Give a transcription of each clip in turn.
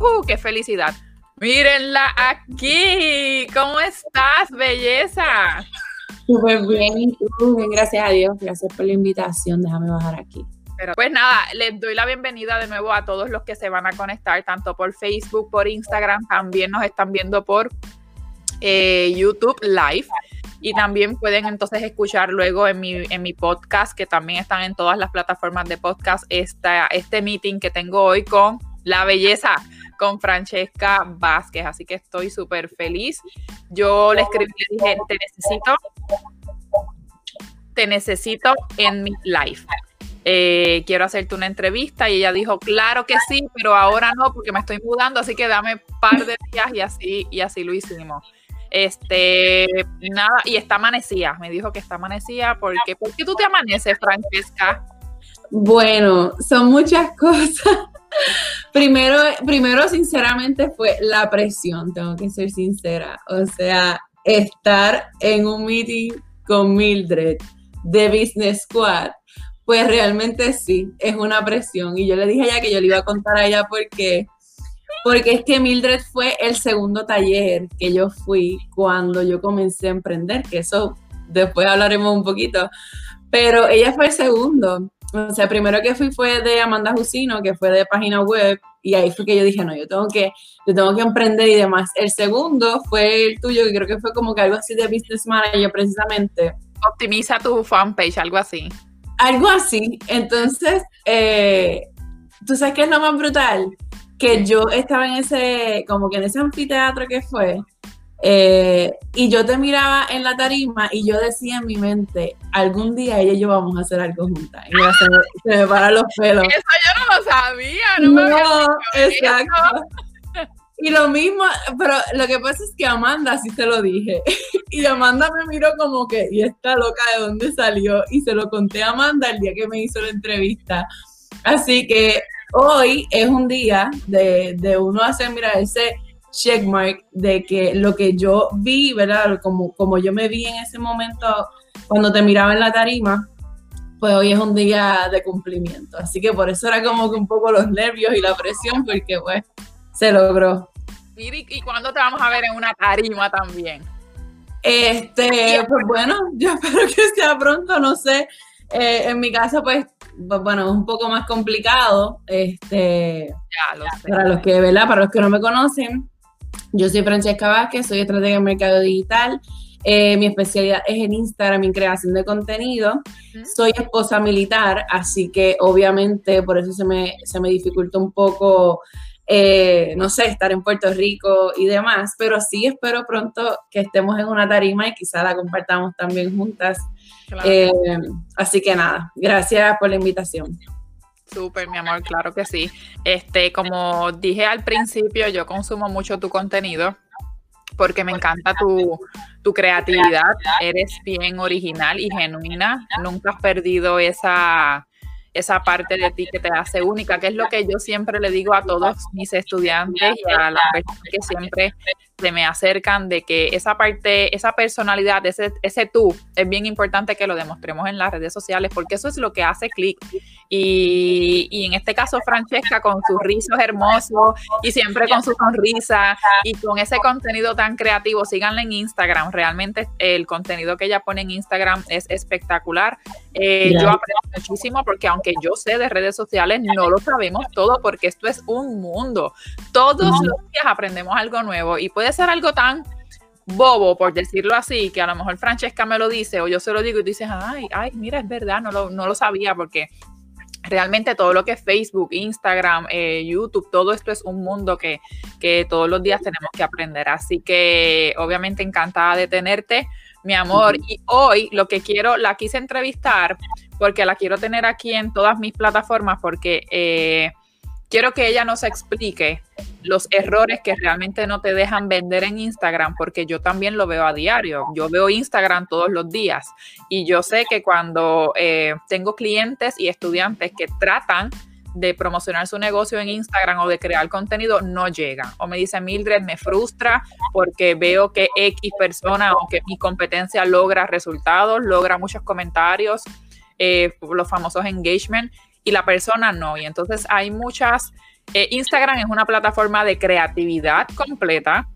¡Uh, qué felicidad! Mírenla aquí. ¿Cómo estás, belleza? Súper bien, y tú, bien, gracias a Dios. Gracias por la invitación. Déjame bajar aquí. Pero pues nada, les doy la bienvenida de nuevo a todos los que se van a conectar, tanto por Facebook, por Instagram, también nos están viendo por eh, YouTube Live. Y también pueden entonces escuchar luego en mi, en mi podcast, que también están en todas las plataformas de podcast, esta, este meeting que tengo hoy con la belleza, con Francesca Vázquez. Así que estoy súper feliz. Yo le escribí y le dije, te necesito, te necesito en mi live. Eh, quiero hacerte una entrevista y ella dijo, claro que sí, pero ahora no porque me estoy mudando, así que dame un par de días y así, y así lo hicimos. Este, nada, y está amanecida, me dijo que está amanecida, porque, ¿por qué tú te amaneces, Francesca? Bueno, son muchas cosas. Primero, primero, sinceramente, fue la presión, tengo que ser sincera. O sea, estar en un meeting con Mildred de Business Squad, pues realmente sí, es una presión. Y yo le dije a ella que yo le iba a contar a ella porque porque es que Mildred fue el segundo taller que yo fui cuando yo comencé a emprender, que eso después hablaremos un poquito, pero ella fue el segundo. O sea, primero que fui fue de Amanda Jusino, que fue de página web, y ahí fue que yo dije, no, yo tengo que, yo tengo que emprender y demás. El segundo fue el tuyo, que creo que fue como que algo así de business manager precisamente. Optimiza tu fanpage, algo así. Algo así. Entonces, eh, ¿tú sabes qué es lo más brutal? que yo estaba en ese, como que en ese anfiteatro que fue, eh, y yo te miraba en la tarima y yo decía en mi mente, algún día ella y yo vamos a hacer algo juntas. Y se, me, paran los pelos. Eso yo no lo sabía, no, me exacto. Y lo mismo, pero lo que pasa es que Amanda sí se lo dije. Y Amanda me miró como que, ¿y esta loca de dónde salió? Y se lo conté a Amanda el día que me hizo la entrevista. Así que hoy es un día de, de uno hacer, mira, ese checkmark de que lo que yo vi, ¿verdad? Como, como yo me vi en ese momento cuando te miraba en la tarima, pues hoy es un día de cumplimiento. Así que por eso era como que un poco los nervios y la presión, porque pues se logró. ¿Y, cuándo te vamos a ver en una tarima también? Este, pues bueno, yo espero que sea pronto, no sé. Eh, en mi casa, pues bueno, es un poco más complicado. Este, Para los que, ¿verdad? Para los que no me conocen, yo soy Francesca Vázquez, soy estratega en mercado digital. Eh, mi especialidad es en Instagram en creación de contenido. Soy esposa militar, así que obviamente por eso se me, se me dificulta un poco, eh, no sé, estar en Puerto Rico y demás, pero sí espero pronto que estemos en una tarima y quizá la compartamos también juntas eh, así que nada, gracias por la invitación. Súper, mi amor, claro que sí. Este, como dije al principio, yo consumo mucho tu contenido porque me encanta tu, tu creatividad. Eres bien original y genuina. Nunca has perdido esa, esa parte de ti que te hace única, que es lo que yo siempre le digo a todos mis estudiantes y a las personas que siempre se me acercan de que esa parte, esa personalidad, ese, ese tú, es bien importante que lo demostremos en las redes sociales porque eso es lo que hace clic. Y, y, en este caso, Francesca, con sus rizos hermosos y siempre con su sonrisa y con ese contenido tan creativo, síganla en Instagram. Realmente el contenido que ella pone en Instagram es espectacular. Eh, yo aprendo muchísimo porque aunque yo sé de redes sociales, no lo sabemos todo porque esto es un mundo. Todos los días aprendemos algo nuevo y puede ser algo tan bobo, por decirlo así, que a lo mejor Francesca me lo dice o yo se lo digo y tú dices, ay, ay, mira, es verdad, no lo, no lo sabía porque realmente todo lo que es Facebook, Instagram, eh, YouTube, todo esto es un mundo que, que todos los días tenemos que aprender. Así que obviamente encantada de tenerte, mi amor. Y hoy lo que quiero, la quise entrevistar porque la quiero tener aquí en todas mis plataformas porque... Eh, quiero que ella nos explique los errores que realmente no te dejan vender en Instagram, porque yo también lo veo a diario. Yo veo Instagram todos los días y yo sé que cuando eh, tengo clientes y estudiantes que tratan de promocionar su negocio en Instagram o de crear contenido, no llegan. O me dice Mildred, me frustra porque veo que X persona o que mi competencia logra resultados, logra muchos comentarios, eh, los famosos engagement, y la persona no. Y entonces hay muchas eh, Instagram es una plataforma de creatividad completa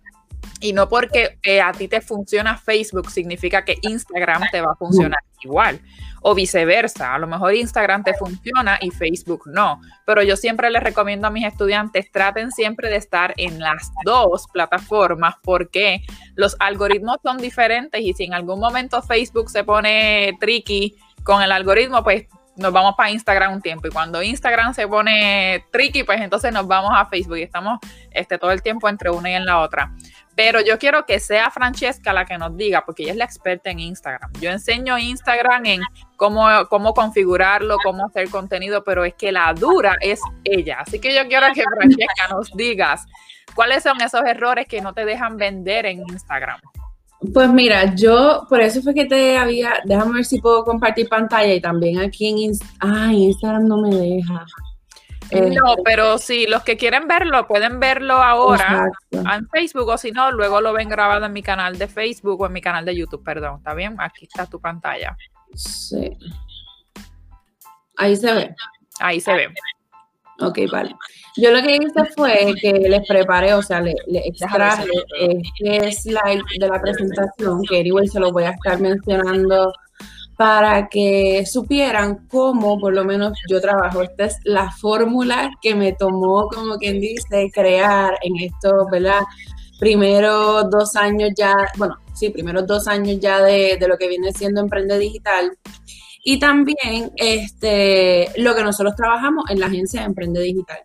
y no porque eh, a ti te funciona Facebook significa que Instagram te va a funcionar igual o viceversa. A lo mejor Instagram te funciona y Facebook no. Pero yo siempre les recomiendo a mis estudiantes, traten siempre de estar en las dos plataformas porque los algoritmos son diferentes y si en algún momento Facebook se pone tricky con el algoritmo, pues nos vamos para Instagram un tiempo y cuando Instagram se pone tricky, pues entonces nos vamos a Facebook y estamos este, todo el tiempo entre una y en la otra. Pero yo quiero que sea Francesca la que nos diga, porque ella es la experta en Instagram. Yo enseño Instagram en cómo, cómo configurarlo, cómo hacer contenido, pero es que la dura es ella. Así que yo quiero que Francesca nos digas cuáles son esos errores que no te dejan vender en Instagram. Pues mira, yo por eso fue que te había, déjame ver si puedo compartir pantalla y también aquí en Instagram no me deja. No, eh, pero si los que quieren verlo pueden verlo ahora en Facebook o si no, luego lo ven grabado en mi canal de Facebook o en mi canal de YouTube, perdón. ¿Está bien? Aquí está tu pantalla. Sí. Ahí se ve. Ahí se ve. Ok, vale. Yo lo que hice fue que les preparé, o sea, le, extraje este slide de la presentación, que igual se lo voy a estar mencionando para que supieran cómo por lo menos yo trabajo. Esta es la fórmula que me tomó, como quien dice, crear en estos, ¿verdad? Primero dos años ya, bueno, sí, primeros dos años ya de, lo que viene siendo Emprende Digital. Y también este, lo que nosotros trabajamos en la agencia de Emprende Digital.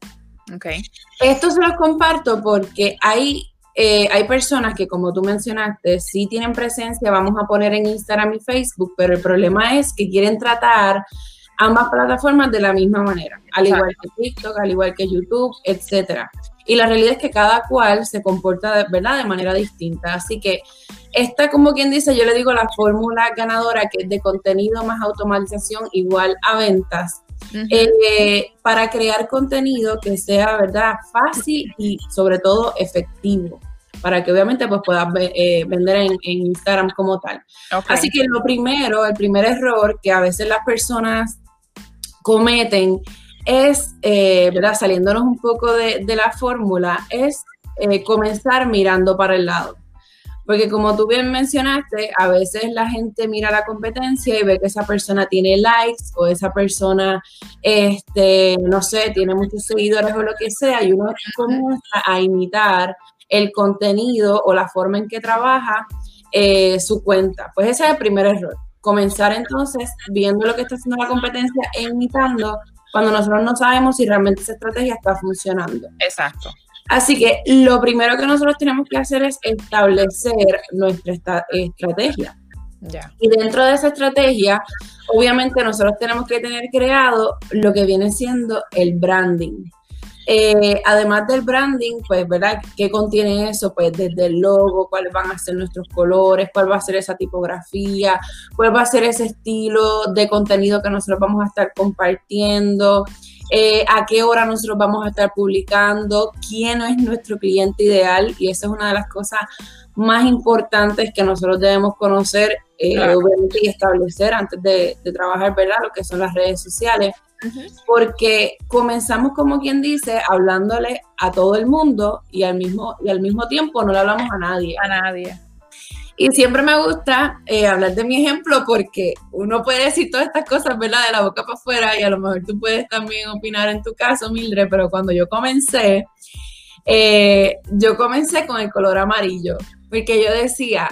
Okay. Esto se los comparto porque hay eh, hay personas que, como tú mencionaste, sí tienen presencia, vamos a poner en Instagram y Facebook, pero el problema es que quieren tratar ambas plataformas de la misma manera, al igual que TikTok, al igual que YouTube, etcétera. Y la realidad es que cada cual se comporta de, ¿verdad? de manera distinta. Así que esta, como quien dice, yo le digo la fórmula ganadora que es de contenido más automatización igual a ventas. Eh, para crear contenido que sea, ¿verdad?, fácil y sobre todo efectivo para que obviamente pues puedas eh, vender en, Instagram como tal. Así que lo primero, el primer error que a veces las personas cometen es, eh, ¿verdad? Saliéndonos un poco de, la fórmula, es comenzar mirando para el lado. Porque como tú bien mencionaste, a veces la gente mira la competencia y ve que esa persona tiene likes o esa persona, este, no sé, tiene muchos seguidores o lo que sea, y uno comienza a imitar el contenido o la forma en que trabaja eh, su cuenta. Pues ese es el primer error. Comenzar entonces viendo lo que está haciendo la competencia e imitando cuando nosotros no sabemos si realmente esa estrategia está funcionando. Exacto. Así que lo primero que nosotros tenemos que hacer es establecer nuestra estrategia. Y dentro de esa estrategia, obviamente nosotros tenemos que tener creado lo que viene siendo el branding. Eh, además del branding, pues, ¿verdad? ¿Qué contiene eso? Pues desde el logo, cuáles van a ser nuestros colores, cuál va a ser esa tipografía, cuál va a ser ese estilo de contenido que nosotros vamos a estar compartiendo, eh, a qué hora nosotros vamos a estar publicando, quién es nuestro cliente ideal y esa es una de las cosas más importantes que nosotros debemos conocer eh, y establecer antes de, de trabajar, ¿verdad? Lo que son las redes sociales porque comenzamos como quien dice hablándole a todo el mundo y al mismo y al mismo tiempo no le hablamos a nadie. A nadie. Y siempre me gusta eh, hablar de mi ejemplo porque uno puede decir todas estas cosas, ¿verdad? De la boca para afuera y a lo mejor tú puedes también opinar en tu caso, Mildred, pero cuando yo comencé, eh, yo comencé con el color amarillo porque yo decía,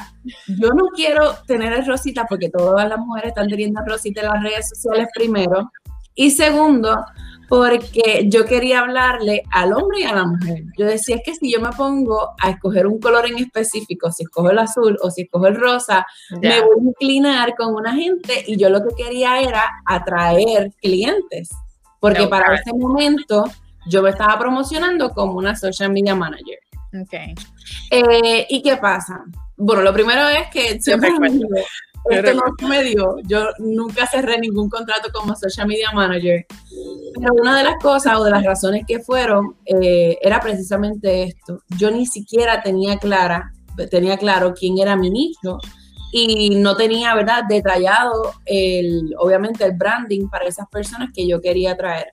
yo no quiero tener rosita porque todas las mujeres están teniendo rosita en las redes sociales primero. Y segundo, porque yo quería hablarle al hombre y a la mujer. Yo decía, es que si yo me pongo a escoger un color en específico, si escojo el azul o si escojo el rosa, me voy a inclinar con una gente y yo lo que quería era atraer clientes, porque para ese momento yo me estaba promocionando como una social media manager. Okay. Eh, ¿Y qué pasa? Bueno, lo primero es que siempre esto no me dio. Yo nunca cerré ningún contrato como social media manager. Pero una de las cosas o de las razones que fueron eh, era precisamente esto. Yo ni siquiera tenía clara, tenía claro quién era mi nicho y no tenía, ¿verdad?, detallado el, obviamente el branding para esas personas que yo quería traer.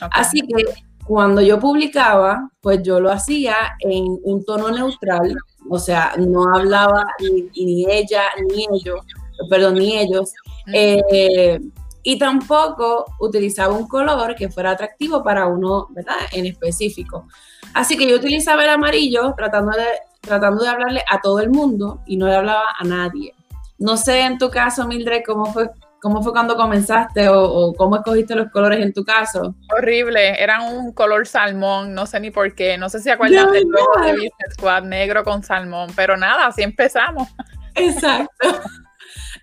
Así que cuando yo publicaba, pues yo lo hacía en un tono neutral, o sea, no hablaba ni, ella ni ellos, perdón, ni ellos, eh, y tampoco utilizaba un color que fuera atractivo para uno, ¿verdad? En específico. Así que yo utilizaba el amarillo tratando de, tratando de hablarle a todo el mundo y no le hablaba a nadie. No sé en tu caso, Mildred, cómo fue ¿Cómo fue cuando comenzaste o, cómo escogiste los colores en tu caso? Horrible, eran un color salmón, no sé ni por qué, no sé si acuerdan del logo de Business Squad negro con salmón, pero nada, así empezamos. Exacto.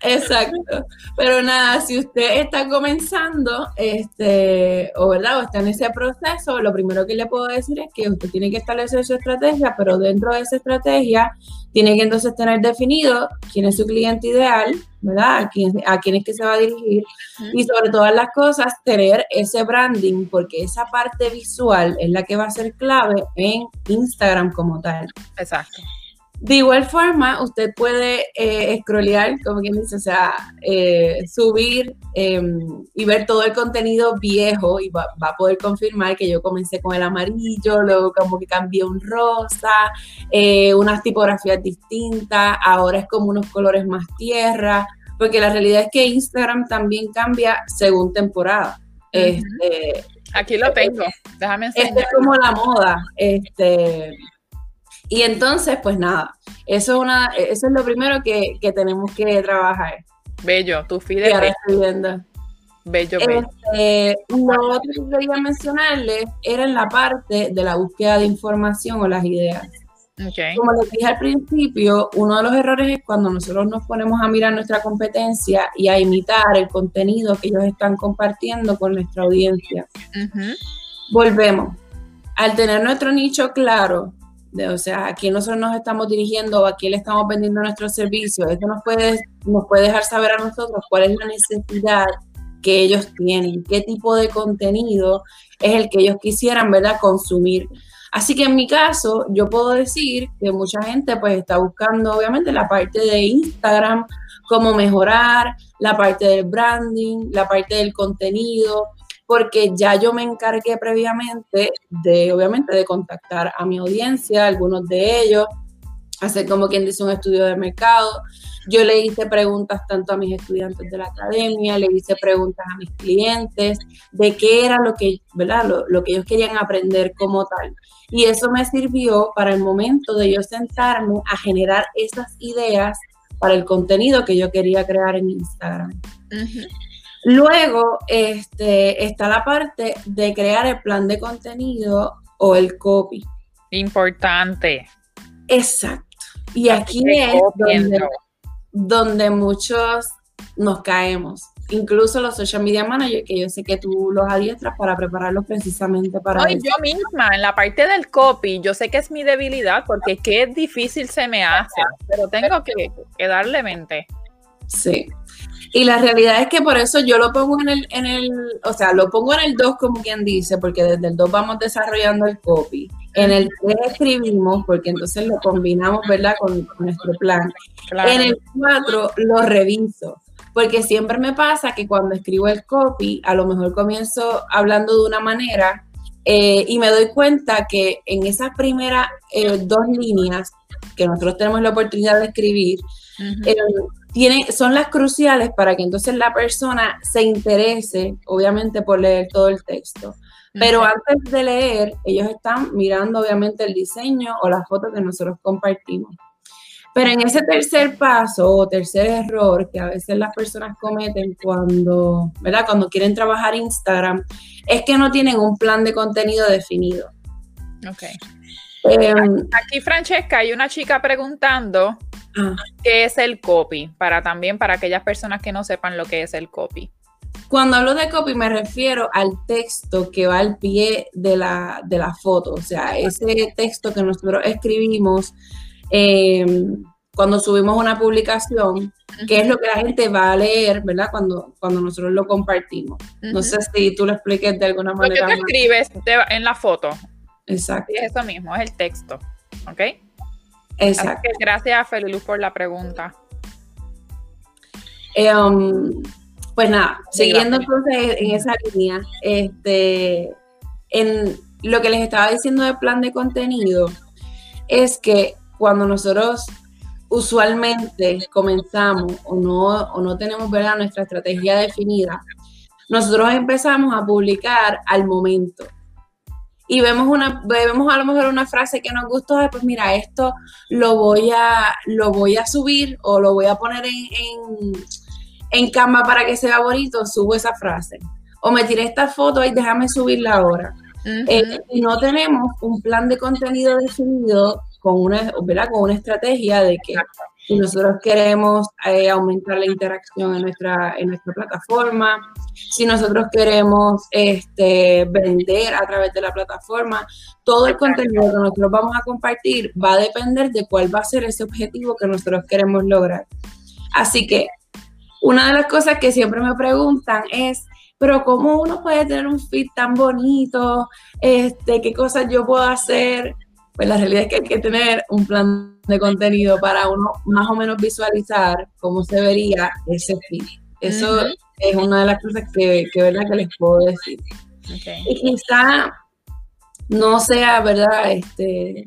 Exacto. Pero nada, si usted está comenzando, este, o verdad, o está en ese proceso, lo primero que le puedo decir es que usted tiene que establecer su estrategia, pero dentro de esa estrategia tiene que entonces tener definido quién es su cliente ideal, ¿verdad? A quién, a quién es que se va a dirigir y sobre todas las cosas tener ese branding porque esa parte visual es la que va a ser clave en Instagram como tal. Exacto. De igual forma, usted puede eh, scrollear, como quien dice, o sea, eh, subir em, y ver todo el contenido viejo y va, a poder confirmar que yo comencé con el amarillo, luego como que cambié un rosa, eh, unas tipografías distintas, ahora es como unos colores más tierra, porque la realidad es que Instagram también cambia según temporada. este, Aquí lo tengo, déjame enseñar. es como la moda, este y entonces, pues nada, eso es, una, eso es lo primero que, tenemos que trabajar. Bello, tu bello. Bello, bello. Este, lo otro que quería mencionarles era en la parte de la búsqueda de información o las ideas. Como les dije al principio, uno de los errores es cuando nosotros nos ponemos a mirar nuestra competencia y a imitar el contenido que ellos están compartiendo con nuestra audiencia. Volvemos. Al tener nuestro nicho claro, o sea, a quién nosotros nos estamos dirigiendo o a quién le estamos vendiendo nuestros servicios. Esto nos puede, nos puede dejar saber a nosotros cuál es la necesidad que ellos tienen, qué tipo de contenido es el que ellos quisieran, ¿verdad?, consumir. Así que en mi caso, yo puedo decir que mucha gente pues está buscando obviamente la parte de Instagram, cómo mejorar, la parte del branding, la parte del contenido, porque ya yo me encargué previamente de, obviamente, de contactar a mi audiencia, algunos de ellos, hacer como quien dice un estudio de mercado. Yo le hice preguntas tanto a mis estudiantes de la academia, le hice preguntas a mis clientes de qué era lo que, ¿verdad? Lo, que ellos querían aprender como tal. Y eso me sirvió para el momento de yo sentarme a generar esas ideas para el contenido que yo quería crear en Instagram. Luego este, está la parte de crear el plan de contenido o el copy. Importante. Exacto. Y aquí es donde, muchos nos caemos. Incluso los social media managers, que yo sé que tú los adiestras para prepararlos precisamente para eso. Yo misma, en la parte del copy, yo sé que es mi debilidad porque qué difícil se me hace, pero tengo que, que darle mente. Sí. Y la realidad es que por eso yo lo pongo en el, en el, o sea, lo pongo en el 2 como quien dice, porque desde el 2 vamos desarrollando el copy. En el 3 escribimos, porque entonces lo combinamos, ¿verdad?, con, nuestro plan. En el 4 lo reviso, porque siempre me pasa que cuando escribo el copy, a lo mejor comienzo hablando de una manera eh, y me doy cuenta que en esas primeras eh, dos líneas que nosotros tenemos la oportunidad de escribir, son las cruciales para que entonces la persona se interese, obviamente, por leer todo el texto. Pero antes de leer, ellos están mirando, obviamente, el diseño o la foto que nosotros compartimos. Pero en ese tercer paso o tercer error que a veces las personas cometen cuando, ¿verdad? Cuando quieren trabajar Instagram, es que no tienen un plan de contenido definido. Ok. Em, aquí, Francesca, hay una chica preguntando Ah. ¿Qué es el copy? Para también para aquellas personas que no sepan lo que es el copy. Cuando hablo de copy me refiero al texto que va al pie de la, de la foto, o sea, ese texto que nosotros escribimos em, cuando subimos una publicación, que es lo que la gente va a leer, ¿verdad? Cuando, cuando nosotros lo compartimos. No sé si tú lo expliques de alguna manera. Lo que tú escribes en la foto. Exacto. es eso mismo, es el texto, ¿ok? Exacto. gracias, Feliluz, por la pregunta. Eh, um, pues nada, siguiendo entonces en esa línea, este, en, lo que les estaba diciendo del plan de contenido es que cuando nosotros usualmente comenzamos o no, o no tenemos ¿verdad? nuestra estrategia definida, nosotros empezamos a publicar al momento. Y vemos, una, vemos a lo mejor una frase que nos gustó, pues mira, esto lo voy a, lo voy a subir o lo voy a poner en, en, cama para que sea bonito, subo esa frase. O me tiré esta foto y déjame subirla ahora. Eh, y no tenemos un plan de contenido definido con una, ¿verdad? con una estrategia de que si nosotros queremos eh, aumentar la interacción en nuestra, en nuestra plataforma, si nosotros queremos este, vender a través de la plataforma, todo el contenido que nosotros vamos a compartir va a depender de cuál va a ser ese objetivo que nosotros queremos lograr. Así que una de las cosas que siempre me preguntan es, pero ¿cómo uno puede tener un feed tan bonito? Este, ¿Qué cosas yo puedo hacer? Pues la realidad es que hay que tener un plan de contenido para uno más o menos visualizar cómo se vería ese feed. Eso es una de las cosas que, que, ¿verdad? que les puedo decir. Y quizá no sea, ¿verdad? Este,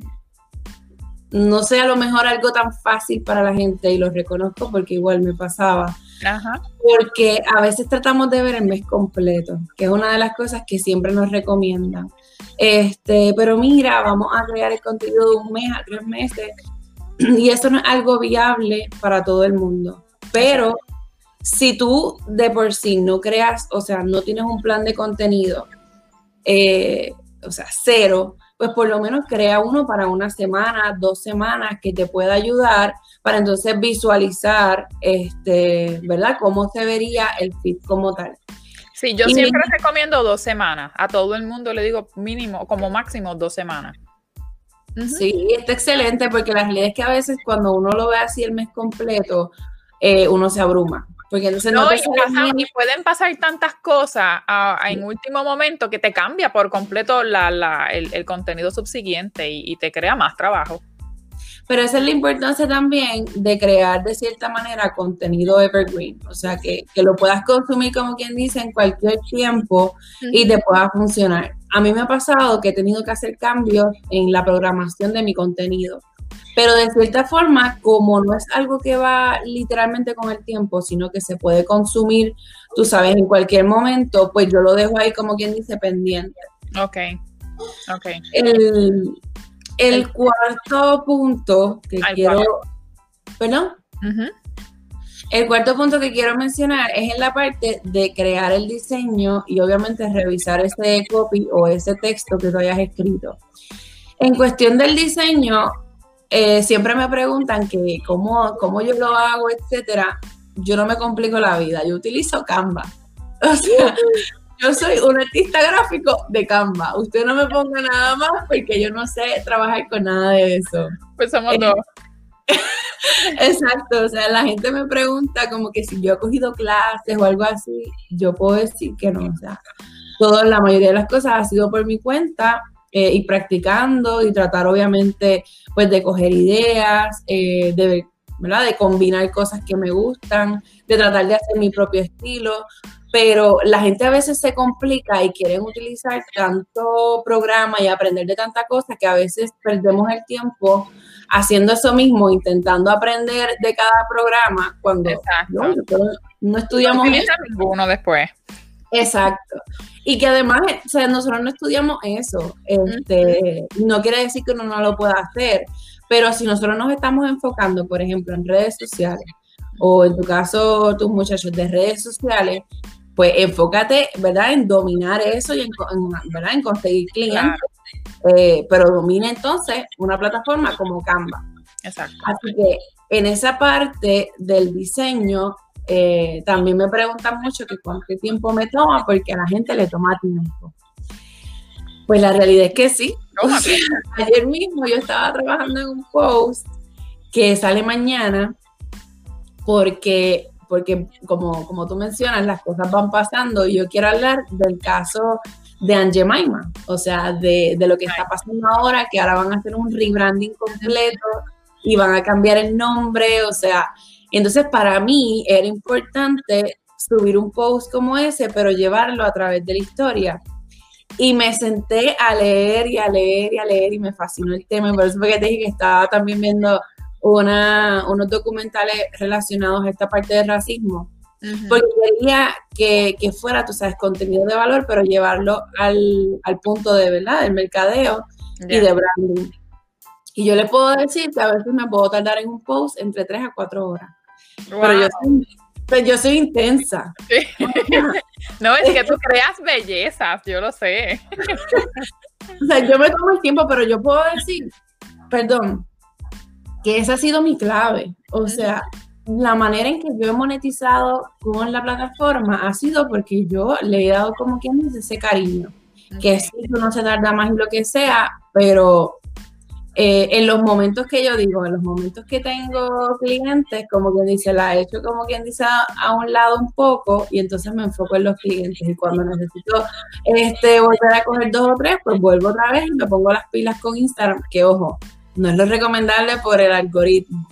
no sea a lo mejor algo tan fácil para la gente y lo reconozco porque igual me pasaba porque a veces tratamos de ver el mes completo, que es una de las cosas que siempre nos recomiendan. Este, pero mira, vamos a crear el contenido de un mes a tres meses y eso no es algo viable para todo el mundo. Pero si tú de por sí no creas, o sea, no tienes un plan de contenido, eh, o sea, cero, pues por lo menos crea uno para una semana, dos semanas que te pueda ayudar para entonces visualizar, este, ¿verdad? Cómo se vería el fit como tal. Sí, yo siempre recomiendo dos semanas. A todo el mundo le digo mínimo, como máximo dos semanas. Sí, está excelente porque la realidad es que a veces cuando uno lo ve así el mes completo, eh, uno se abruma. Porque entonces no, y, pueden pasar tantas cosas en último momento que te cambia por completo el, contenido subsiguiente y, te crea más trabajo. Pero esa es la importancia también de crear de cierta manera contenido evergreen, o sea, que, lo puedas consumir como quien dice en cualquier tiempo y te pueda funcionar. A mí me ha pasado que he tenido que hacer cambios en la programación de mi contenido. Pero de cierta forma, como no es algo que va literalmente con el tiempo, sino que se puede consumir, tú sabes, en cualquier momento, pues yo lo dejo ahí como quien dice pendiente. Ok. Ok. El, el cuarto punto que quiero. ¿Perdón? El cuarto punto que quiero mencionar es en la parte de crear el diseño y obviamente revisar ese copy o ese texto que tú hayas escrito. En cuestión del diseño, eh, siempre me preguntan que cómo, cómo yo lo hago, etcétera. Yo no me complico la vida, yo utilizo Canva. O sea, yo soy un artista gráfico de Canva. Usted no me ponga nada más porque yo no sé trabajar con nada de eso. Pues somos dos. Exacto, o sea, la gente me pregunta como que si yo he cogido clases o algo así, yo puedo decir que no, o sea, toda la mayoría de las cosas ha sido por mi cuenta eh, y practicando y tratar obviamente pues de coger ideas, eh, de, ¿verdad? de combinar cosas que me gustan, de tratar de hacer mi propio estilo, pero la gente a veces se complica y quieren utilizar tanto programa y aprender de tanta cosa que a veces perdemos el tiempo haciendo eso mismo, intentando aprender de cada programa cuando no, estudiamos no ninguno después. Exacto. Y que además, o sea, nosotros no estudiamos eso. Este, No quiere decir que uno no lo pueda hacer, pero si nosotros nos estamos enfocando, por ejemplo, en redes sociales, o en tu caso, tus muchachos de redes sociales, pues enfócate, ¿verdad?, en dominar eso y en, ¿verdad? en conseguir clientes. Eh, pero domina entonces una plataforma como Canva. Exacto. Así que en esa parte del diseño, eh, también me preguntan mucho que cuánto tiempo me toma, porque a la gente le toma tiempo. Pues la realidad es que sí. ayer mismo yo estaba trabajando en un post que sale mañana, porque porque como, como tú mencionas, las cosas van pasando y yo quiero hablar del caso de Angie Maima, o sea, de, lo que está pasando ahora, que ahora van a hacer un rebranding completo y van a cambiar el nombre, o sea, entonces para mí era importante subir un post como ese, pero llevarlo a través de la historia. Y me senté a leer y a leer y a leer y me fascinó el tema. Por eso fue que te dije que estaba también viendo una, unos documentales relacionados a esta parte del racismo. Porque quería que, que, fuera, tú sabes, contenido de valor, pero llevarlo al, al punto de verdad, del mercadeo y de branding. Y yo le puedo decir que a veces me puedo tardar en un post entre 3 a 4 horas. Pero yo soy, pues yo soy intensa. no, es que tú creas bellezas, yo lo sé. o sea, yo me tomo el tiempo, pero yo puedo decir, perdón, que esa ha sido mi clave. O sea, la manera en que yo he monetizado con la plataforma ha sido porque yo le he dado como quien dice ese cariño. Que sí, no se tarda más en lo que sea, pero eh, en los momentos que yo digo, en los momentos que tengo clientes, como quien dice, la he hecho como quien dice a, un lado un poco y entonces me enfoco en los clientes y cuando necesito este, volver a coger dos o tres, pues vuelvo otra vez y me pongo las pilas con Instagram, que ojo, no es lo recomendable por el algoritmo.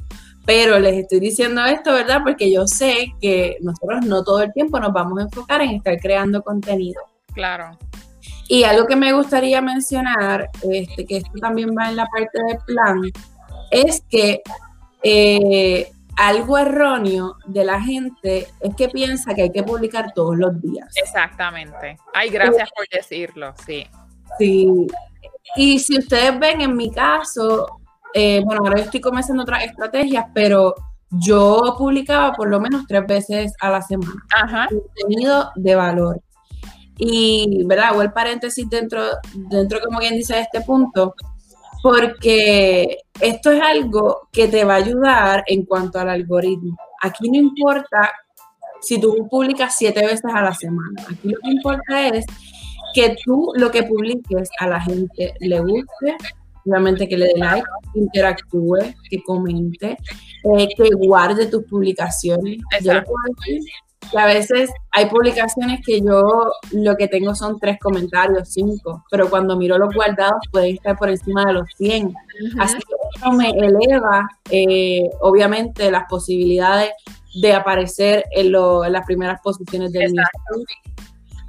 Pero les estoy diciendo esto, ¿verdad? Porque yo sé que nosotros no todo el tiempo nos vamos a enfocar en estar creando contenido. Claro. Y algo que me gustaría mencionar, este, que esto también va en la parte del plan, es que eh, algo erróneo de la gente es que piensa que hay que publicar todos los días. Exactamente. Ay, gracias por decirlo, sí. Sí. Y si ustedes ven en mi caso, eh, bueno, ahora yo estoy comenzando otras estrategias, pero yo publicaba por lo menos tres veces a la semana. Ajá. Contenido de valor. Y, ¿verdad? Hago el paréntesis dentro, dentro, como quien dice, de este punto, porque esto es algo que te va a ayudar en cuanto al algoritmo. Aquí no importa si tú publicas siete veces a la semana. Aquí lo que importa es que tú lo que publiques a la gente le guste, obviamente que le dé like, interactúe, que comente, eh, que guarde tus publicaciones. Yo puedo decir que a veces hay publicaciones que yo lo que tengo son tres comentarios, cinco, pero cuando miro los guardados pueden estar por encima de los 100. Así que eso me eleva, eh, obviamente, las posibilidades de aparecer en, las primeras posiciones del Instagram,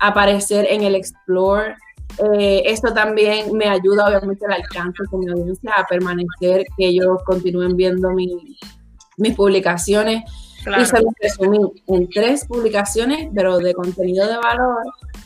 aparecer en el Explore. Eh, esto también me ayuda, obviamente, al alcance con mi audiencia a permanecer, que ellos continúen viendo mis publicaciones y se lo resumí en tres publicaciones, pero de contenido de valor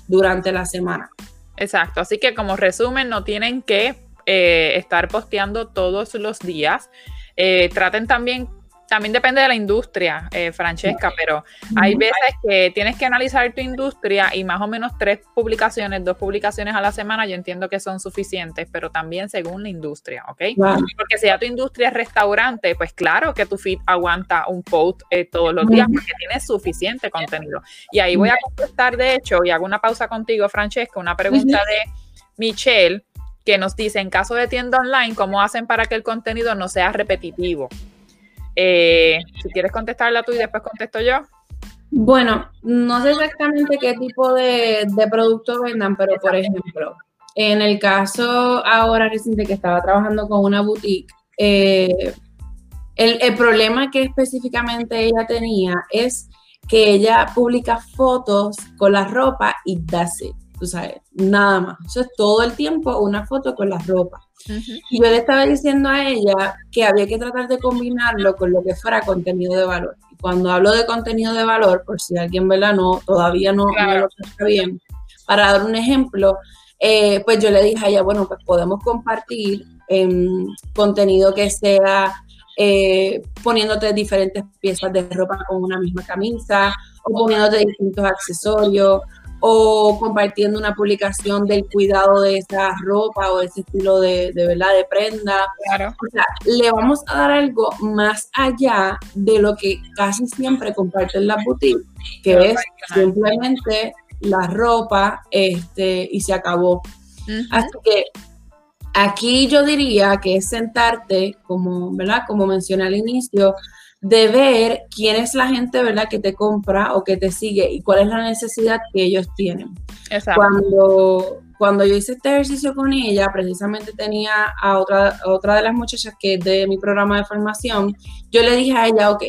durante la semana. Exacto, así que como resumen, no tienen que eh, estar posteando todos los días. Eh, traten también también depende de la industria, eh, Francesca, pero hay veces que tienes que analizar tu industria y más o menos tres publicaciones, dos publicaciones a la semana, yo entiendo que son suficientes, pero también según la industria, ¿ok? Porque si ya tu industria es restaurante, pues claro que tu feed aguanta un post eh, todos los días porque tienes suficiente contenido. Y ahí voy a contestar, de hecho, y hago una pausa contigo, Francesca, una pregunta de Michelle que nos dice, en caso de tienda online, ¿cómo hacen para que el contenido no sea repetitivo? Eh, si quieres contestarla tú y después contesto yo. Bueno, no sé exactamente qué tipo de, de producto vendan, pero por ejemplo, en el caso ahora reciente que estaba trabajando con una boutique, eh, el, el, problema que específicamente ella tenía es que ella publica fotos con la ropa y that's it, tú sabes, nada más. Eso es todo el tiempo una foto con la ropa. Y yo le estaba diciendo a ella que había que tratar de combinarlo con lo que fuera contenido de valor. Y cuando hablo de contenido de valor, por si alguien ¿verdad? no todavía no, lo está bien, para dar un ejemplo, eh, pues yo le dije a ella, bueno, pues podemos compartir em, contenido que sea eh, poniéndote diferentes piezas de ropa con una misma camisa o poniéndote distintos accesorios o compartiendo una publicación del cuidado de esa ropa o ese estilo de, de verdad de prenda. Claro. O sea, le vamos a dar algo más allá de lo que casi siempre comparten las boutiques, que es simplemente la ropa este, y se acabó. Así que aquí yo diría que es sentarte, como, ¿verdad? Como mencioné al inicio, de ver quién es la gente, ¿verdad?, que te compra o que te sigue y cuál es la necesidad que ellos tienen. Exacto. Cuando, cuando yo hice este ejercicio con ella, precisamente tenía a otra, otra de las muchachas que es de mi programa de formación, yo le dije a ella, ok,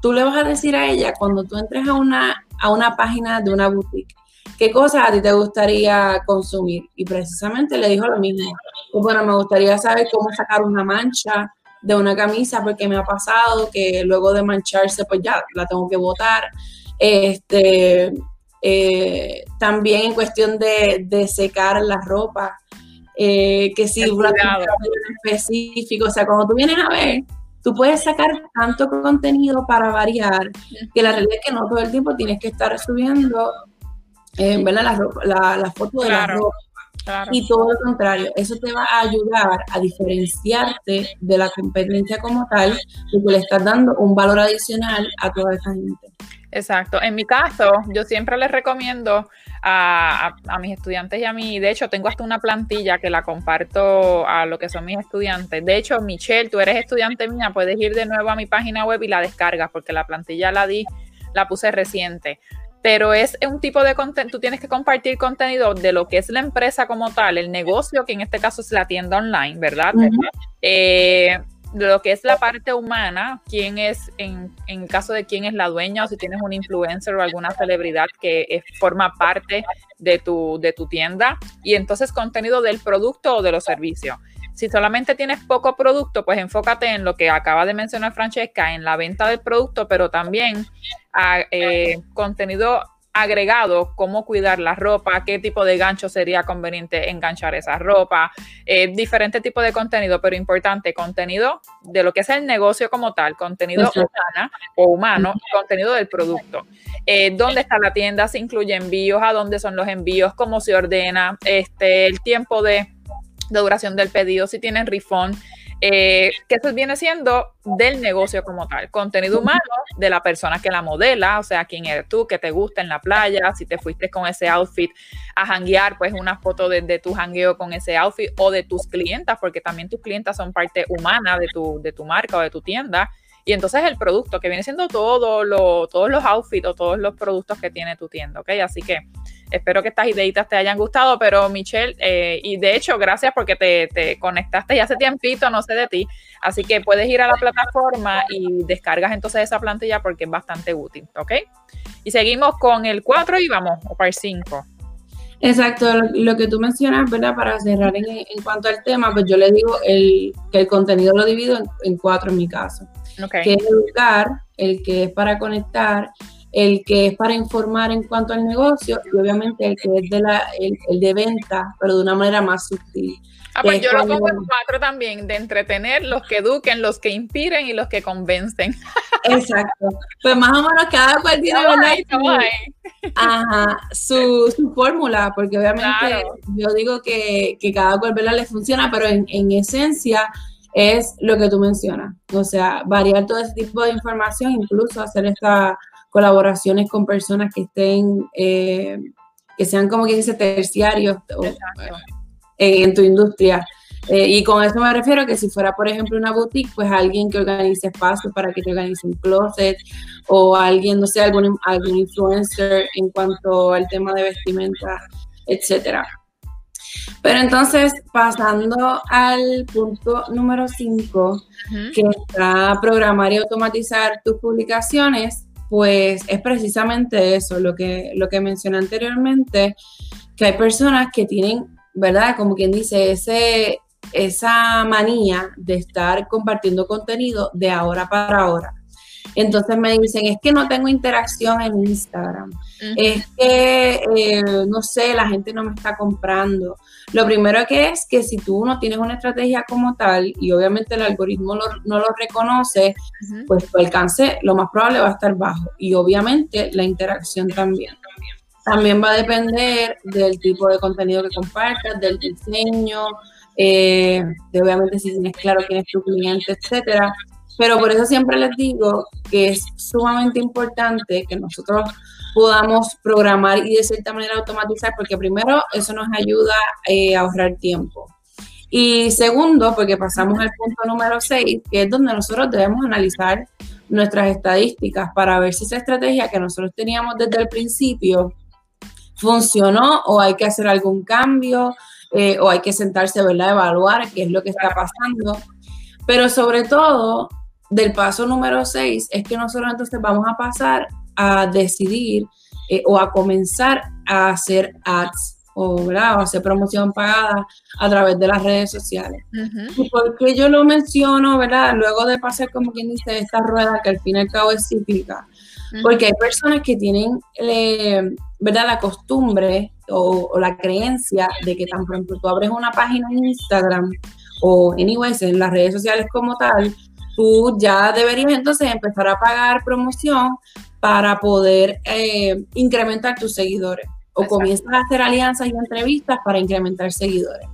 tú le vas a decir a ella cuando tú entres a una, a una página de una boutique ¿qué cosas a ti te gustaría consumir? Y precisamente le dijo lo mismo. Pues, bueno, me gustaría saber cómo sacar una mancha de una camisa porque me ha pasado que luego de mancharse pues ya la tengo que botar. Este, eh, también en cuestión de, secar la ropa, eh, que si una específico, o sea, cuando tú vienes a ver, tú puedes sacar tanto contenido para variar, que la realidad es que no todo el tiempo tienes que estar subiendo eh, La, la, foto de la ropa. Y todo lo contrario, eso te va a ayudar a diferenciarte de la competencia como tal, porque le estás dando un valor adicional a toda esa gente. Exacto. En mi caso, yo siempre les recomiendo a, mis estudiantes y a mí, de hecho, tengo hasta una plantilla que la comparto a lo que son mis estudiantes. De hecho, Michelle, tú eres estudiante mía, puedes ir de nuevo a mi página web y la descargas, porque la plantilla la di, la puse reciente pero es un tipo de contenido, tú tienes que compartir contenido de lo que es la empresa como tal, el negocio, que en este caso es la tienda online, ¿verdad? Eh, de lo que es la parte humana, quién es, en, en caso de quién es la dueña o si tienes un influencer o alguna celebridad que forma parte de tu, de tu tienda, y entonces contenido del producto o de los servicios. Si solamente tienes poco producto, pues enfócate en lo que acaba de mencionar Francesca, en la venta del producto, pero también a, eh, contenido agregado, cómo cuidar la ropa, qué tipo de gancho sería conveniente enganchar esa ropa, eh, diferentes tipos de contenido, pero importante, contenido de lo que es el negocio como tal, contenido humana o humano, contenido del producto. Eh, ¿Dónde está la tienda? ¿Se incluye envíos? ¿A dónde son los envíos? ¿Cómo se ordena? Este, el tiempo de de duración del pedido, si tienen refund, eh, que eso viene siendo del negocio como tal, contenido humano de la persona que la modela, o sea, quién eres tú, que te gusta en la playa, si te fuiste con ese outfit a janguear, pues una foto de, tu jangueo con ese outfit o de tus clientas, porque también tus clientas son parte humana de tu, de tu marca o de tu tienda. Y entonces el producto, que viene siendo todo lo, todos los outfits o todos los productos que tiene tu tienda, ¿ok? Así que espero que estas ideitas te hayan gustado, pero Michelle, eh, y de hecho, gracias porque te, conectaste ya hace tiempito, no sé de ti, así que puedes ir a la plataforma y descargas entonces esa plantilla porque es bastante útil, ¿ok? Y seguimos con el 4 y vamos, o para el 5. Exacto, lo, que tú mencionas, ¿verdad? Para cerrar en, cuanto al tema, pues yo le digo el, que el contenido lo divido en cuatro en mi caso que es educar, el que es para conectar, el que es para informar en cuanto al negocio y obviamente el que es de la, el, de venta, pero de una manera más sutil. Ah, pues yo lo pongo en cuatro también, de entretener, los que eduquen, los que inspiren y los que convencen. Exacto. Pues más o menos cada cual tiene Ajá, su, su fórmula, porque obviamente yo digo que, que cada cual le funciona, pero en, en esencia es lo que tú mencionas. O sea, variar todo ese tipo de información, incluso hacer estas colaboraciones con personas que estén, eh, que sean como que dice terciarios en, tu industria. Eh, y con eso me refiero que si fuera, por ejemplo, una boutique, pues alguien que organice espacios para que te organice un closet o alguien, no sé, algún, algún influencer en cuanto al tema de vestimenta, etcétera. Pero entonces, pasando al punto número 5, que está programar y automatizar tus publicaciones, pues es precisamente eso, lo que, lo que mencioné anteriormente, que hay personas que tienen, ¿verdad? Como quien dice, ese, esa manía de estar compartiendo contenido de ahora para ahora. Entonces me dicen, es que no tengo interacción en Instagram, es que, eh, no sé, la gente no me está comprando. Lo primero que es que si tú no tienes una estrategia como tal y obviamente el algoritmo no lo reconoce, pues tu alcance lo más probable va a estar bajo y obviamente la interacción también. También va a depender del tipo de contenido que compartas, del diseño, eh, de obviamente si tienes claro quién es tu cliente, etcétera. Pero por eso siempre les digo que es sumamente importante que nosotros podamos programar y de cierta manera automatizar, porque primero eso nos ayuda eh, a ahorrar tiempo. Y segundo, porque pasamos al punto número 6, que es donde nosotros debemos analizar nuestras estadísticas para ver si esa estrategia que nosotros teníamos desde el principio funcionó o hay que hacer algún cambio eh, o hay que sentarse, ¿verdad? Evaluar qué es lo que está pasando. Pero sobre todo, del paso número 6 es que nosotros entonces vamos a pasar a decidir eh, o a comenzar a hacer ads o, hacer promoción pagada a través de las redes sociales. ¿Y por qué yo lo menciono, verdad? Luego de pasar, como quien dice, esta rueda que al fin y al cabo es cíclica. Porque hay personas que tienen, eh, ¿verdad? La costumbre o, o, la creencia de que tan pronto tú abres una página en Instagram o, anyways, en las redes sociales como tal, tú ya deberías entonces empezar a pagar promoción para poder eh, incrementar tus seguidores. O comienzas a hacer alianzas y entrevistas para incrementar seguidores.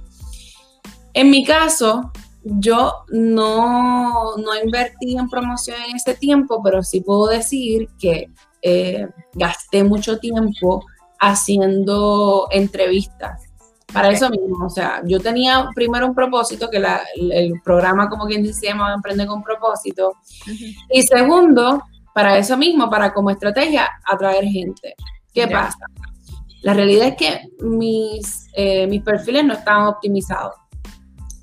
En mi caso, yo no, no invertí en promoción en ese tiempo, pero sí puedo decir que eh, gasté mucho tiempo haciendo entrevistas. Para eso mismo, o sea, yo tenía primero un propósito, que el, programa, como quien dice, se llama Emprende con propósito. Y segundo, para eso mismo, para como estrategia, atraer gente. ¿Qué pasa? La realidad es que mis, eh, mis perfiles no estaban optimizados.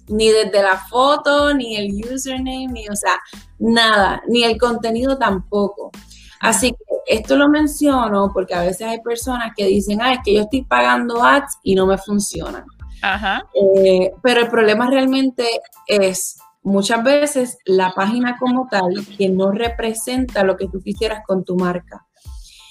Ni desde la foto, ni el username, ni, o sea, nada, ni el contenido tampoco. Así que esto lo menciono porque a veces hay personas que dicen, ah, es que yo estoy pagando ads y no me funcionan. Ajá. Eh, pero el problema realmente es muchas veces la página como tal que no representa lo que tú quisieras con tu marca.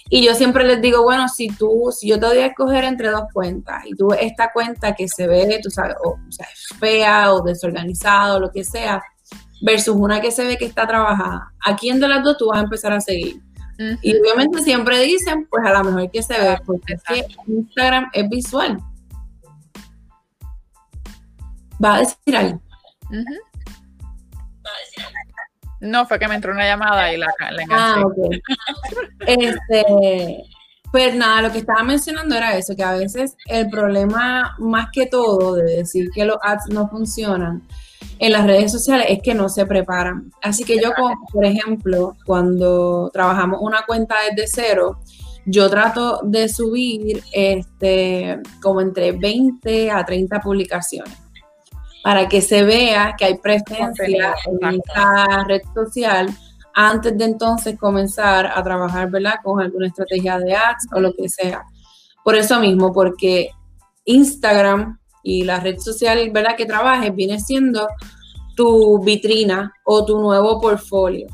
Y yo siempre les digo, bueno, si tú, si yo te voy a escoger entre dos cuentas y tú esta cuenta que se ve, tú sabes, o, sea, fea o desorganizada o lo que sea, versus una que se ve que está trabajada, ¿a quién de las dos tú vas a empezar a seguir? Y obviamente siempre dicen, pues a lo mejor que se ve, porque es que Instagram es visual. Va a decir algo. No, fue que me entró una llamada y la, la enganché. Ah, este, pues nada, lo que estaba mencionando era eso, que a veces el problema más que todo de decir que los ads no funcionan en las redes sociales es que no se preparan. Así que yo, por ejemplo, cuando trabajamos una cuenta desde cero, yo trato de subir este, como entre 20 a 30 publicaciones para que se vea que hay presencia en esta red social antes de entonces comenzar a trabajar ¿verdad? con alguna estrategia de ads o lo que sea. Por eso mismo, porque Instagram y la red social ¿verdad? que trabajes viene siendo tu vitrina o tu nuevo portfolio.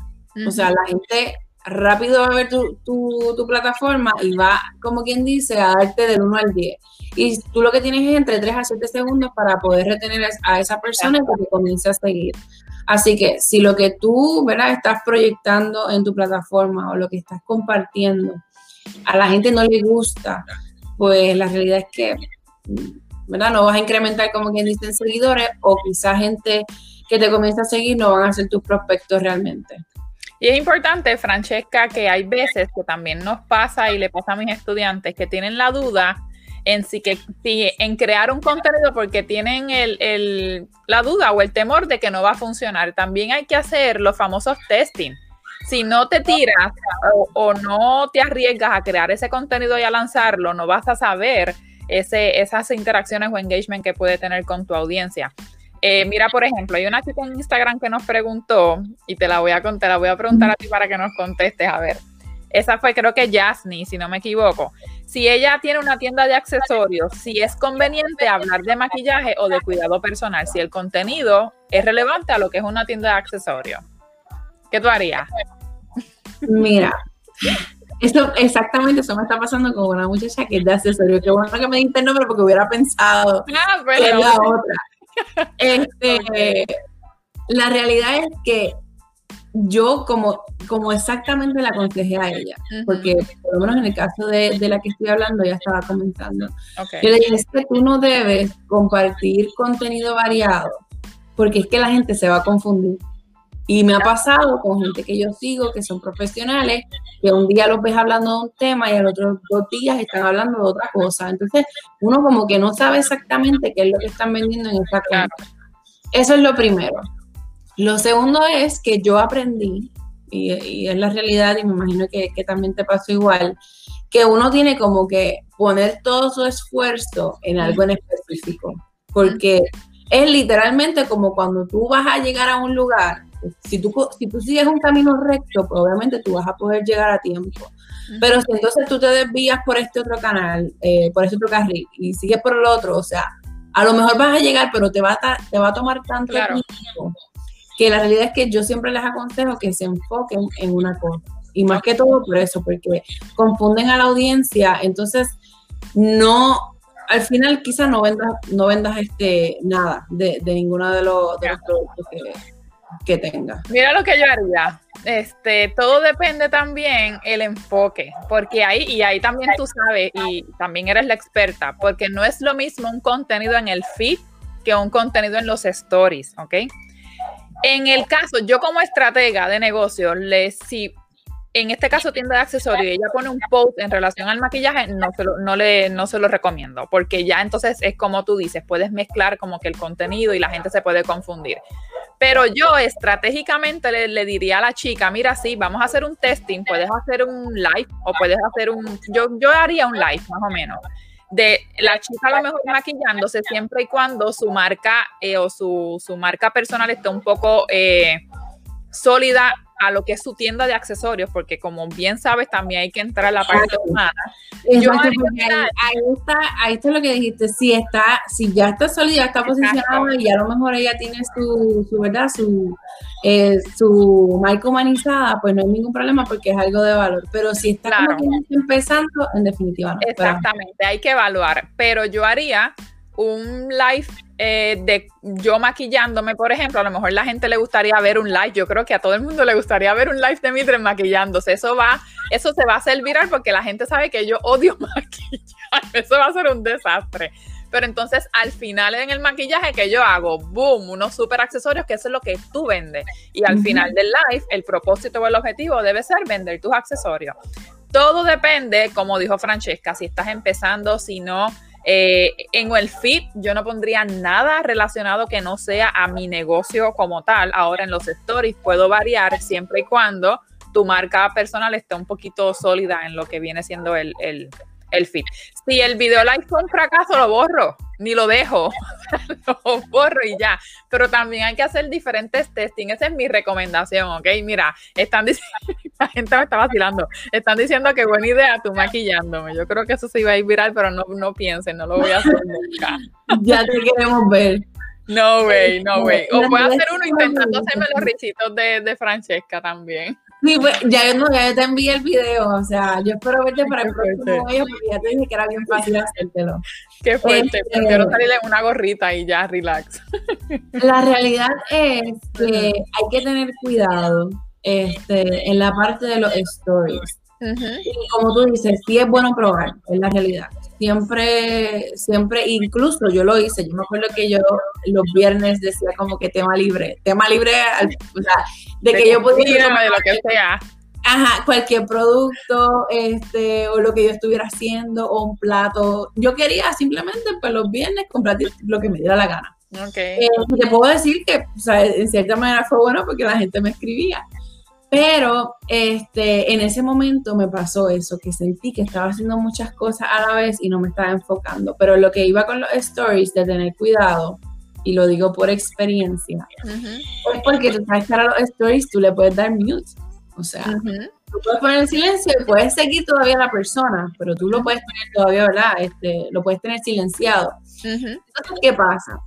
O sea, la gente rápido va a ver tu, tu, plataforma y va, como quien dice, a darte del 1 al 10. Y tú lo que tienes es entre 3 a 7 segundos para poder retener a esa persona y que comience a seguir. Así que si lo que tú, ¿verdad? Estás proyectando en tu plataforma o lo que estás compartiendo a la gente no le gusta, pues la realidad es que ¿verdad? No vas a incrementar como quien dice en seguidores o quizá gente que te comienza a seguir no van a ser tus prospectos realmente. Y es importante, Francesca, que hay veces que también nos pasa y le pasa a mis estudiantes que tienen la duda en sí que en crear un contenido porque tienen el, la duda o el temor de que no va a funcionar. También hay que hacer los famosos testing. Si no te tiras o, no te arriesgas a crear ese contenido y a lanzarlo, no vas a saber ese, esas interacciones o engagement que puede tener con tu audiencia. Eh, mira, por ejemplo, hay una chica en Instagram que nos preguntó, y te la voy a contar, la voy a preguntar a ti para que nos contestes, a ver. Esa fue, creo que Jasny, si no me equivoco. Si ella tiene una tienda de accesorios, si es conveniente hablar de maquillaje o de cuidado personal, si el contenido es relevante a lo que es una tienda de accesorios. ¿Qué tú harías? Mira, eso, exactamente, eso me está pasando con una muchacha que es de accesorio. Qué bueno que me diste el nombre porque hubiera pensado ah, que es la otra. Este, la realidad es que yo como, como exactamente la aconsejé a ella, porque por lo menos en el caso de, la que estoy hablando, ya estaba comentando. Yo le dije, es que tú no debes compartir contenido variado, porque es que la gente se va a confundir. Y me ha pasado con gente que yo sigo, que son profesionales, que un día los ves hablando de un tema y al otro dos días están hablando de otra cosa. Entonces, uno como que no sabe exactamente qué es lo que están vendiendo en esta cuenta. Eso es lo primero. Lo segundo es que yo aprendí, y, es la realidad, y me imagino que, que también te pasó igual, que uno tiene como que poner todo su esfuerzo en algo en específico, porque es literalmente como cuando tú vas a llegar a un lugar, si tú, si tú sigues un camino recto, pues obviamente tú vas a poder llegar a tiempo. Pero si entonces tú te desvías por este otro canal, eh, por este otro carril, y sigues por el otro, o sea, a lo mejor vas a llegar, pero te va a, te va a tomar tanto tiempo que la realidad es que yo siempre les aconsejo que se enfoquen en una cosa. Y más que todo por eso, porque confunden a la audiencia, entonces no, al final quizás no vendas, no vendas este nada de, de ninguno de los, de los productos que, que tenga. Mira lo que yo haría. Este, todo depende también el enfoque, porque ahí, y ahí también tú sabes, y también eres la experta, porque no es lo mismo un contenido en el feed que un contenido en los stories, ¿ok? En el caso, yo como estratega de negocio, le, si en este caso tienda de accesorios y ella pone un post en relación al maquillaje, no se, lo, no, le, no se lo recomiendo, porque ya entonces es como tú dices, puedes mezclar como que el contenido y la gente se puede confundir. Pero yo estratégicamente le, diría a la chica, mira, sí, vamos a hacer un testing, puedes hacer un live o puedes hacer un, yo, yo haría un live más o menos, de la chica a lo mejor maquillándose siempre y cuando su marca eh, o su, su, marca personal esté un poco eh, sólida a lo que es su tienda de accesorios, porque como bien sabes, también hay que entrar a la parte humana. Yo ahí, está, ahí está lo que dijiste, si está, si ya está sólida, está posicionada y a lo mejor ella tiene su, su verdad, su, eh, su marca humanizada, pues no hay ningún problema porque es algo de valor. Pero si está empezando, en definitiva no. Exactamente, hay que evaluar. Pero yo haría un live eh, de yo maquillándome, por ejemplo, a lo mejor la gente le gustaría ver un live, yo creo que a todo el mundo le gustaría ver un live de Mitre maquillándose, eso va, eso se va a hacer viral porque la gente sabe que yo odio maquillar, eso va a ser un desastre. Pero entonces al final en el maquillaje que yo hago, boom, unos super accesorios, que eso es lo que tú vendes. Y al final del live, el propósito o el objetivo debe ser vender tus accesorios. Todo depende, como dijo Francesca, si estás empezando, si no, eh, en el feed yo no pondría nada relacionado que no sea a mi negocio como tal. Ahora en los stories puedo variar siempre y cuando tu marca personal esté un poquito sólida en lo que viene siendo el, el, el feed. Si el video live fue un fracaso, lo borro, ni lo dejo, lo borro y ya. Pero también hay que hacer diferentes testing, esa es mi recomendación, ¿ok? Mira, están diciendo, la gente me está vacilando, están diciendo que buena idea tú maquillándome. Yo creo que eso se iba a ir viral, pero no, no piensen, no lo voy a hacer nunca. Ya te queremos ver. No way, no way. O voy a hacer uno intentando hacerme los risitos de, de Francesca también. Sí, pues, ya, no, ya te envié el video, o sea, yo espero verte para el próximo video porque ya te dije que era bien fácil hacértelo. Qué fuerte, este, prefiero salirle una gorrita y ya, relax. La realidad es que hay que tener cuidado este, en la parte de los stories. Y como tú dices, sí es bueno probar, es la realidad siempre, siempre, incluso yo lo hice, yo me acuerdo que yo los viernes decía como que tema libre, tema libre, o sea, de, que yo podía... de lo que sea. Ajá, cualquier producto, este, o lo que yo estuviera haciendo, o un plato. Yo quería simplemente, pues los viernes, comprar lo que me diera la gana. Okay. Eh, te puedo decir que, o sea, en cierta manera fue bueno porque la gente me escribía. Pero este, en ese momento me pasó eso, que sentí que estaba haciendo muchas cosas a la vez y no me estaba enfocando. Pero lo que iba con los stories de tener cuidado, y lo digo por experiencia, es porque tú sabes que a los stories tú le puedes dar mute. O sea, tú puedes poner en silencio y puedes seguir todavía a la persona, pero tú lo puedes tener todavía, ¿verdad? Este, lo puedes tener silenciado. Entonces, ¿qué pasa?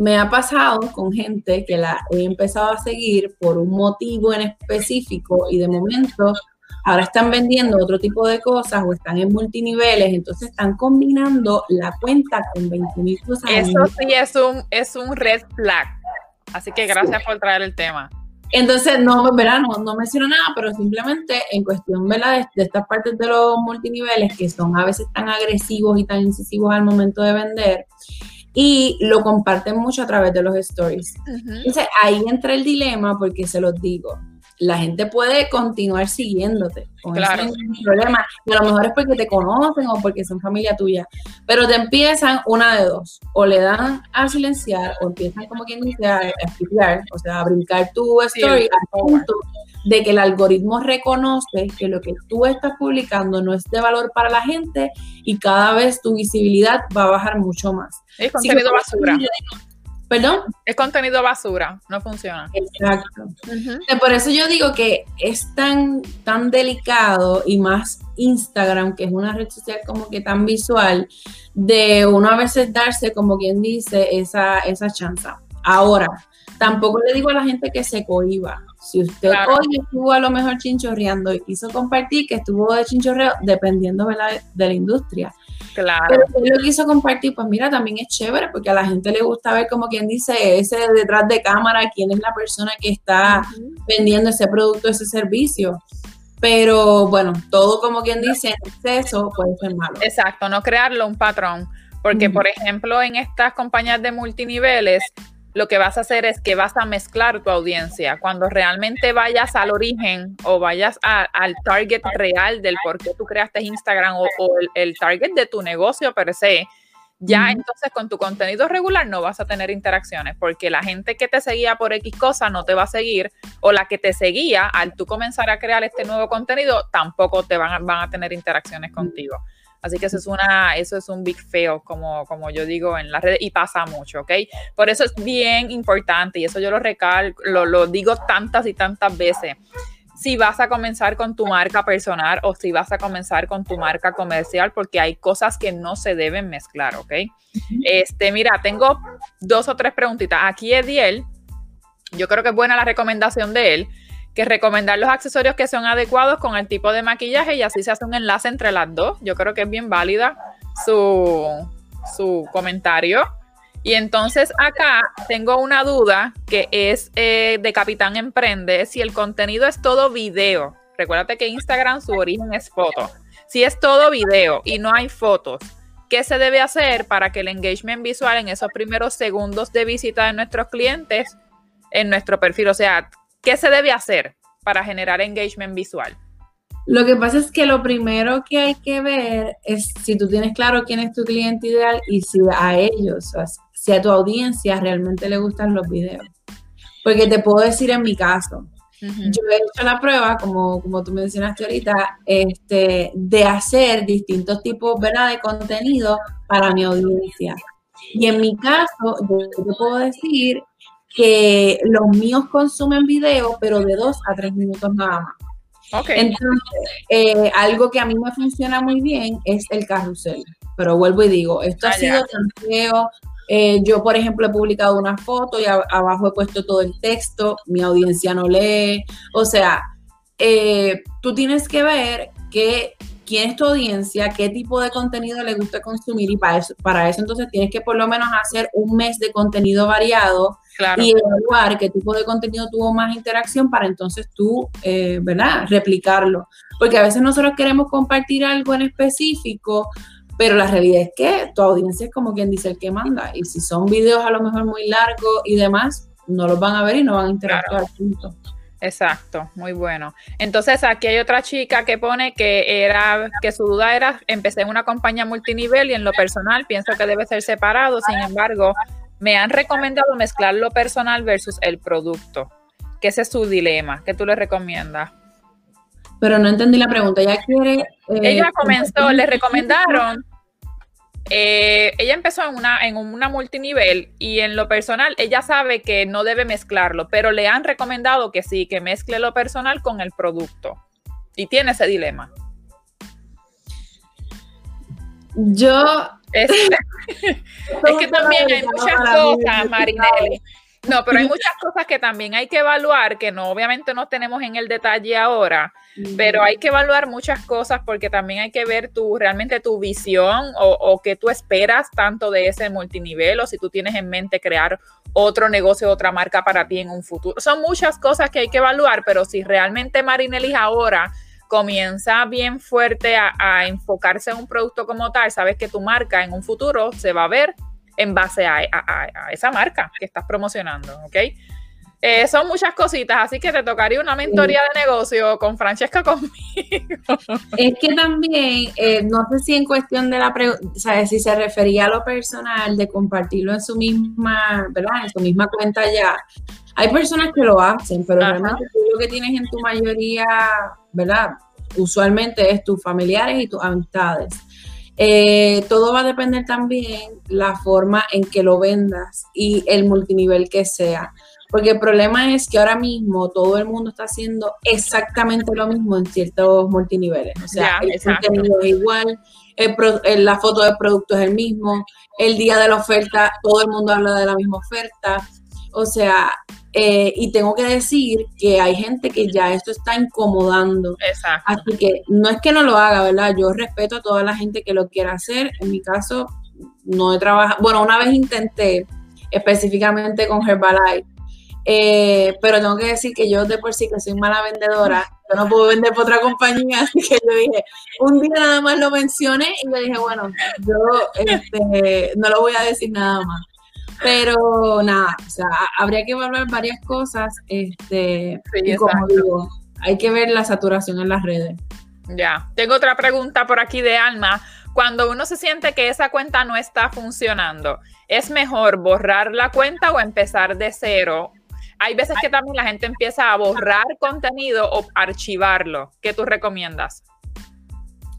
me ha pasado con gente que la he empezado a seguir por un motivo en específico y de momento ahora están vendiendo otro tipo de cosas o están en multiniveles, entonces están combinando la cuenta con 20 mil cosas. Eso sí es un, es un red flag. Así que gracias por traer el tema. Entonces, no, verá, no, no menciono nada, pero simplemente en cuestión De, de, estas partes de los multiniveles que son a veces tan agresivos y tan incisivos al momento de vender, y lo comparten mucho a través de los stories. Entonces ahí entra el dilema porque se los digo. La gente puede continuar siguiéndote con claro. ese problema. Y a lo mejor es porque te conocen o porque son familia tuya. Pero te empiezan una de dos. O le dan a silenciar o empiezan como quien dice a, a o sea, a brincar tu story al punto de que el algoritmo reconoce que lo que tú estás publicando no es de valor para la gente y cada vez tu visibilidad va a bajar mucho más. Es contenido basura. ¿Perdón? Es contenido basura, no funciona. Exacto. Por eso yo digo que es tan, tan delicado y más Instagram, que es una red social como que tan visual, de uno a veces darse, como quien dice, esa, esa chance. Ahora, tampoco le digo a la gente que se cohiba. Si usted hoy estuvo a lo mejor chinchorreando y quiso compartir que estuvo de chinchorreo, dependiendo de la industria. Claro. Pero si lo quiso compartir, pues mira, también es chévere porque a la gente le gusta ver como quien dice ese detrás de cámara, quién es la persona que está vendiendo ese producto, ese servicio. Pero bueno, todo como quien dice en exceso puede ser malo. Exacto, no crearlo un patrón. Porque, por ejemplo, en estas compañías de multiniveles, lo que vas a hacer es que vas a mezclar tu audiencia. Cuando realmente vayas al origen o vayas al target real del por qué tú creaste Instagram o, el, target de tu negocio per se, ya entonces con tu contenido regular no vas a tener interacciones porque la gente que te seguía por X cosa no te va a seguir o la que te seguía al tú comenzar a crear este nuevo contenido tampoco te van van a tener interacciones contigo. Así que eso es una, eso es un big fail, como, como yo digo en las redes, y pasa mucho, ¿ok? Por eso es bien importante, y eso yo lo recalco, lo, lo digo tantas y tantas veces. Si vas a comenzar con tu marca personal o si vas a comenzar con tu marca comercial, porque hay cosas que no se deben mezclar, ¿ok? Este, mira, tengo dos o tres preguntitas. Aquí Ediel, yo creo que es buena la recomendación de él que recomendar los accesorios que son adecuados con el tipo de maquillaje y así se hace un enlace entre las dos. Yo creo que es bien válida su, su comentario. Y entonces acá tengo una duda que es eh, de Capitán Emprende, si el contenido es todo video. Recuérdate que Instagram su origen es foto. Si es todo video y no hay fotos, ¿qué se debe hacer para que el engagement visual en esos primeros segundos de visita de nuestros clientes en nuestro perfil, o sea, ¿Qué se debe hacer para generar engagement visual? Lo que pasa es que lo primero que hay que ver es si tú tienes claro quién es tu cliente ideal y si a ellos, si a tu audiencia realmente le gustan los videos. Porque te puedo decir en mi caso, yo he hecho la prueba, como, como tú mencionaste ahorita, este, de hacer distintos tipos ¿verdad? de contenido para mi audiencia. Y en mi caso, yo te puedo decir que los míos consumen video, pero de dos a tres minutos nada más. Entonces, eh, algo que a mí me funciona muy bien es el carrusel. Pero vuelvo y digo, esto ha ah, sido tan feo. Eh, yo, por ejemplo, he publicado una foto y abajo he puesto todo el texto, mi audiencia no lee. O sea, eh, tú tienes que ver que quién es tu audiencia, qué tipo de contenido le gusta consumir y para eso, para eso entonces tienes que por lo menos hacer un mes de contenido variado y evaluar qué tipo de contenido tuvo más interacción para entonces tú, eh, ¿verdad?, replicarlo. Porque a veces nosotros queremos compartir algo en específico, pero la realidad es que tu audiencia es como quien dice el que manda. Y si son videos a lo mejor muy largos y demás, no los van a ver y no van a interactuar juntos. Exacto, muy bueno. Entonces aquí hay otra chica que pone que era que su duda era empecé en una compañía multinivel y en lo personal pienso que debe ser separado. Sin embargo, me han recomendado mezclar lo personal versus el producto. Que ese es su dilema. ¿Qué tú le recomiendas? Pero no entendí la pregunta. Ella quiere. Eh, ella comenzó, le recomendaron eh, ella empezó en una, en una multinivel y en lo personal ella sabe que no debe mezclarlo, pero le han recomendado que sí, que mezcle lo personal con el producto. Y tiene ese dilema. Yo... Es, es que también hay muchas cosas, Marinelli. No, pero hay muchas cosas que también hay que evaluar, que no, obviamente no tenemos en el detalle ahora, pero hay que evaluar muchas cosas porque también hay que ver tu, realmente tu visión o, o que tú esperas tanto de ese multinivel o si tú tienes en mente crear otro negocio, otra marca para ti en un futuro. Son muchas cosas que hay que evaluar, pero si realmente Marinelis ahora comienza bien fuerte a, enfocarse en un producto como tal, sabes que tu marca en un futuro se va a ver en base a, esa marca que estás promocionando, ¿ok? Eh, son muchas cositas, así que te tocaría una mentoría de negocio con Francesca conmigo. Es que también, eh, no sé si en cuestión de la pregunta, o sea, si se refería a lo personal, de compartirlo en su misma, ¿verdad? En su misma cuenta ya. Hay personas que lo hacen, pero realmente lo que tienes en tu mayoría, ¿verdad? Usualmente es tus familiares y tus amistades. Eh, todo va a depender también la forma en que lo vendas y el multinivel que sea. Porque el problema es que ahora mismo todo el mundo está haciendo exactamente lo mismo en ciertos multiniveles. O sea, el contenido es igual, la foto del producto es el mismo, el día de la oferta, todo el mundo habla de la misma oferta. O sea, eh, y tengo que decir que hay gente que ya esto está incomodando. Exacto. Así que no es que no lo haga, ¿verdad? Yo respeto a toda la gente que lo quiera hacer. En mi caso, no he trabajado. Bueno, una vez intenté específicamente con Herbalife, eh, pero tengo que decir que yo de por sí que soy mala vendedora, yo no puedo vender por otra compañía, así que yo dije, un día nada más lo mencioné y yo dije, bueno, yo este, no lo voy a decir nada más. Pero nada, o sea, habría que evaluar varias cosas, este, y como digo, hay que ver la saturación en las redes. Ya, tengo otra pregunta por aquí de Alma. Cuando uno se siente que esa cuenta no está funcionando, ¿es mejor borrar la cuenta o empezar de cero? Hay veces que también la gente empieza a borrar contenido o archivarlo. ¿Qué tú recomiendas?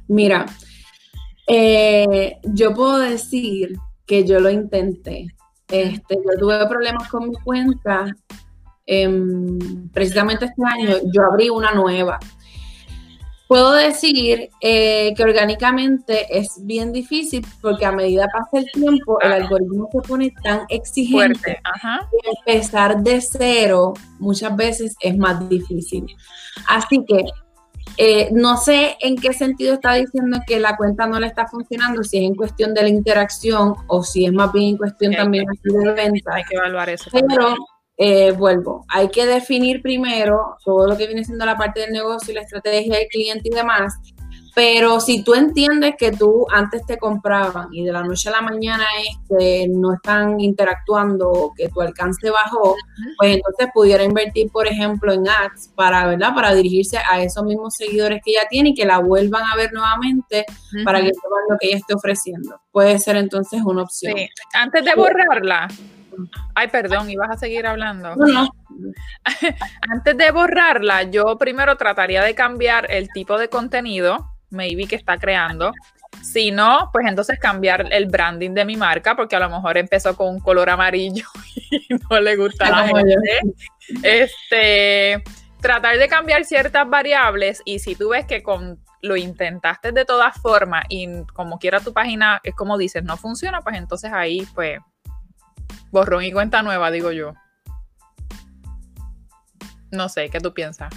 Mira, eh, yo puedo decir que yo lo intenté. Este, yo tuve problemas con mi cuenta. Em, precisamente este año yo abrí una nueva. Puedo decir eh, que orgánicamente es bien difícil porque a medida pasa el tiempo, el algoritmo se pone tan exigente que empezar de cero muchas veces es más difícil. Así que eh, no sé en qué sentido está diciendo que la cuenta no le está funcionando, si es en cuestión de la interacción o si es más bien en cuestión también de venta. Hay que evaluar eso. Pero eh, vuelvo, hay que definir primero todo lo que viene siendo la parte del negocio y la estrategia del cliente y demás, pero si tú entiendes que tú antes te compraban y de la noche a la mañana es que no están interactuando o que tu alcance bajó, pues entonces pudiera invertir, por ejemplo, en ads para, ¿verdad? Para dirigirse a esos mismos seguidores que ya tiene y que la vuelvan a ver nuevamente para que sepan lo que ella esté ofreciendo. Puede ser entonces una opción. Sí. Antes de borrarla, Ay, perdón, ibas a seguir hablando. No, Antes de borrarla, yo primero trataría de cambiar el tipo de contenido maybe que está creando. Si no, pues entonces cambiar el branding de mi marca, porque a lo mejor empezó con un color amarillo y no le gusta a la gente. Este, tratar de cambiar ciertas variables y si tú ves que con lo intentaste de todas formas y como quiera tu página, es como dices, no funciona, pues entonces ahí, pues, borrón y cuenta nueva, digo yo. No sé, ¿qué tú piensas?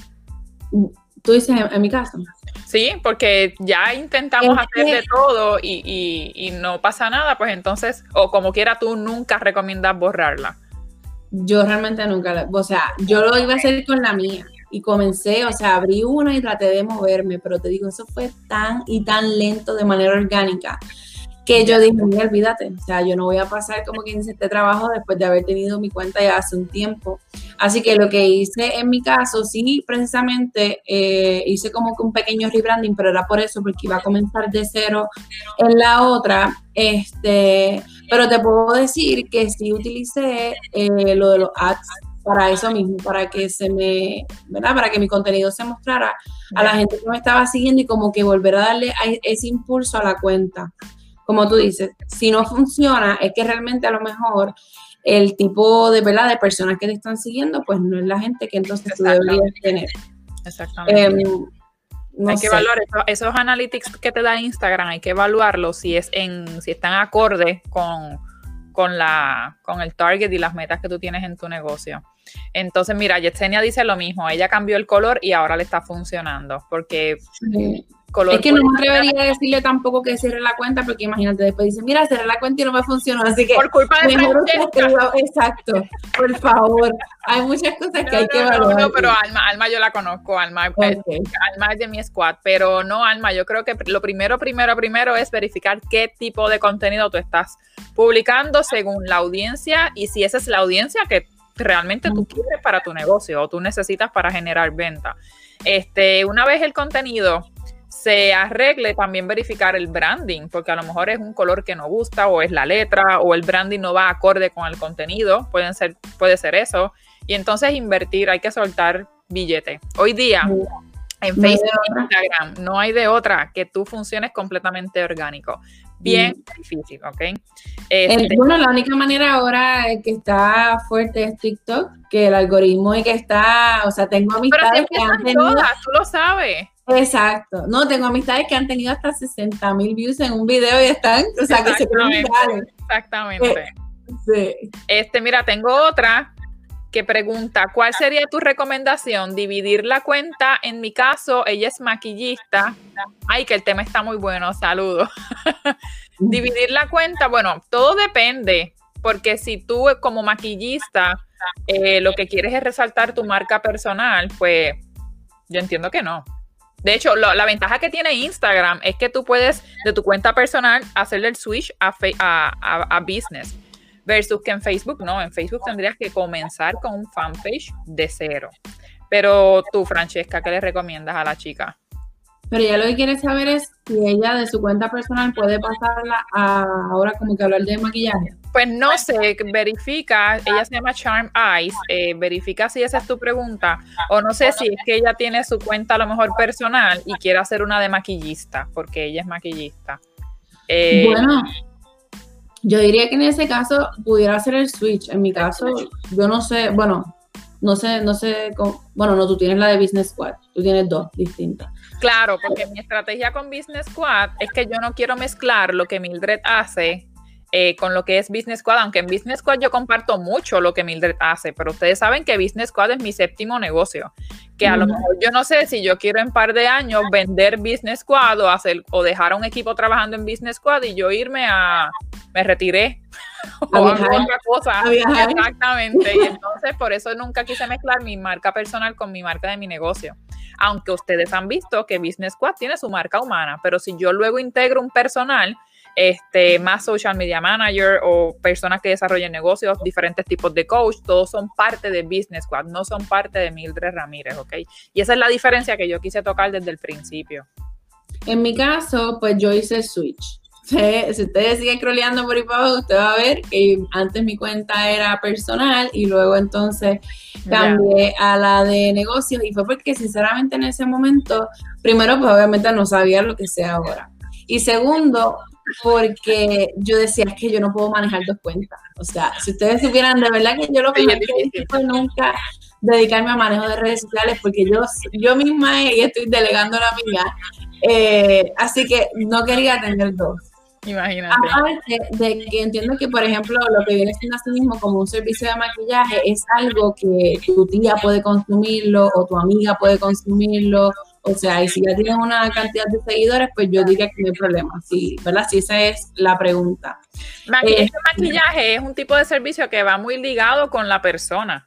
Tú dices en mi caso. Sí, porque ya intentamos hacer de todo y, no pasa nada, pues entonces, o como quiera, tú nunca recomiendas borrarla. Yo realmente nunca, o sea, yo lo iba a hacer con la mía y comencé, o sea, abrí una y traté de moverme, pero te digo, eso fue tan y tan lento de manera orgánica que yo dije, mira, olvídate, o sea, yo no voy a pasar como quien dice este trabajo después de haber tenido mi cuenta ya hace un tiempo. Así que lo que hice en mi caso, sí, precisamente eh, hice como que un pequeño rebranding, pero era por eso, porque iba a comenzar de cero en la otra. Este, pero te puedo decir que sí utilicé eh, lo de los ads para eso mismo, para que se me, ¿verdad? Para que mi contenido se mostrara a la gente que me estaba siguiendo y como que volver a darle ese impulso a la cuenta como tú dices, si no funciona, es que realmente a lo mejor el tipo de, ¿verdad? de personas que te están siguiendo, pues no es la gente que entonces tú deberías tener. Exactamente. Em, hay que evaluar esos, analytics que te da Instagram, hay que evaluarlos si es en, si están acorde con, con, la, con el target y las metas que tú tienes en tu negocio. Entonces, mira, Yesenia dice lo mismo, ella cambió el color y ahora le está funcionando, porque es que no me atrevería a decirle tampoco que cierre la cuenta, porque imagínate, después dice, mira, cerré la cuenta y no me funcionó, así que... Por culpa de Exacto, por favor. Hay muchas cosas que hay que evaluar. No, pero Alma, Alma yo la conozco, Alma, Alma es de mi squad, pero no, Alma, yo creo que lo primero, primero, primero es verificar qué tipo de contenido tú estás publicando según la audiencia y si esa es la audiencia que realmente tú quieres para tu negocio o tú necesitas para generar venta. Este, una vez el contenido se arregle también verificar el branding, porque a lo mejor es un color que no gusta o es la letra o el branding no va acorde con el contenido, pueden ser, puede ser eso. Y entonces invertir, hay que soltar billete. Hoy día, En Facebook e Instagram, no hay de otra que tú funciones completamente orgánico. Bien mm. difícil, ¿ok? Este bueno, la única manera ahora que está fuerte es TikTok, que el algoritmo y que está, o sea, tengo amistades que han tenido... Todas, tú lo sabes. Exacto. No, tengo amistades que han tenido hasta 60 mil views en un video y están, o sea, que se Exactamente. Eh, sí. Este, mira, tengo otra que pregunta, ¿cuál sería tu recomendación? Dividir la cuenta, en mi caso, ella es maquillista. Ay, que el tema está muy bueno, saludos. Dividir la cuenta, bueno, todo depende, porque si tú como maquillista eh, lo que quieres es resaltar tu marca personal, pues yo entiendo que no. De hecho, la ventaja que tiene Instagram es que tú puedes de tu cuenta personal hacerle el switch a, a business. Versus que en Facebook no, en Facebook tendrías que comenzar con un fanpage de cero. Pero tú, Francesca, ¿qué le recomiendas a la chica? Pero ya lo que quiere saber es si ella de su cuenta personal puede pasarla a ahora como que hablar de maquillaje. Pues no sé, verifica, ella se llama Charm Eyes, eh, verifica si esa es tu pregunta, o no sé si es que ella tiene su cuenta a lo mejor personal y quiere hacer una de maquillista, porque ella es maquillista. Eh, bueno, yo diría que en ese caso pudiera ser el switch. En mi caso, yo no sé, bueno, no sé, no sé, bueno, no, tú tienes la de Business Squad, tú tienes dos distintas. Claro, porque mi estrategia con Business Squad es que yo no quiero mezclar lo que Mildred hace eh, con lo que es Business Squad, aunque en Business Squad yo comparto mucho lo que Mildred hace, pero ustedes saben que Business Squad es mi séptimo negocio, que a lo mejor yo no sé si yo quiero en par de años vender Business Squad o hacer o dejar a un equipo trabajando en Business Squad y yo irme a me retiré o otra cosa. Exactamente. Y entonces por eso nunca quise mezclar mi marca personal con mi marca de mi negocio. Aunque ustedes han visto que Business Squad tiene su marca humana, pero si yo luego integro un personal, este, más social media manager o personas que desarrollen negocios, diferentes tipos de coach, todos son parte de Business Squad, no son parte de Mildred Ramírez, ¿ok? Y esa es la diferencia que yo quise tocar desde el principio. En mi caso, pues yo hice switch. si ustedes siguen scrolleando por ahí para abajo, usted va a ver que antes mi cuenta era personal y luego entonces cambié a la de negocios y fue porque sinceramente en ese momento, primero pues obviamente no sabía lo que sea ahora. Y segundo, porque yo decía, es que yo no puedo manejar dos cuentas. O sea, si ustedes supieran de verdad que yo lo que hice fue nunca dedicarme a manejo de redes sociales, porque yo, yo misma estoy delegando la mía. Eh, así que no quería tener dos. Imagínate. Aparte de que entiendo que, por ejemplo, lo que viene siendo así mismo como un servicio de maquillaje es algo que tu tía puede consumirlo o tu amiga puede consumirlo o sea, y si ya tienen una cantidad de seguidores, pues yo diría que no hay problema, sí, ¿verdad? Si esa es la pregunta. este maquillaje es un tipo de servicio que va muy ligado con la persona.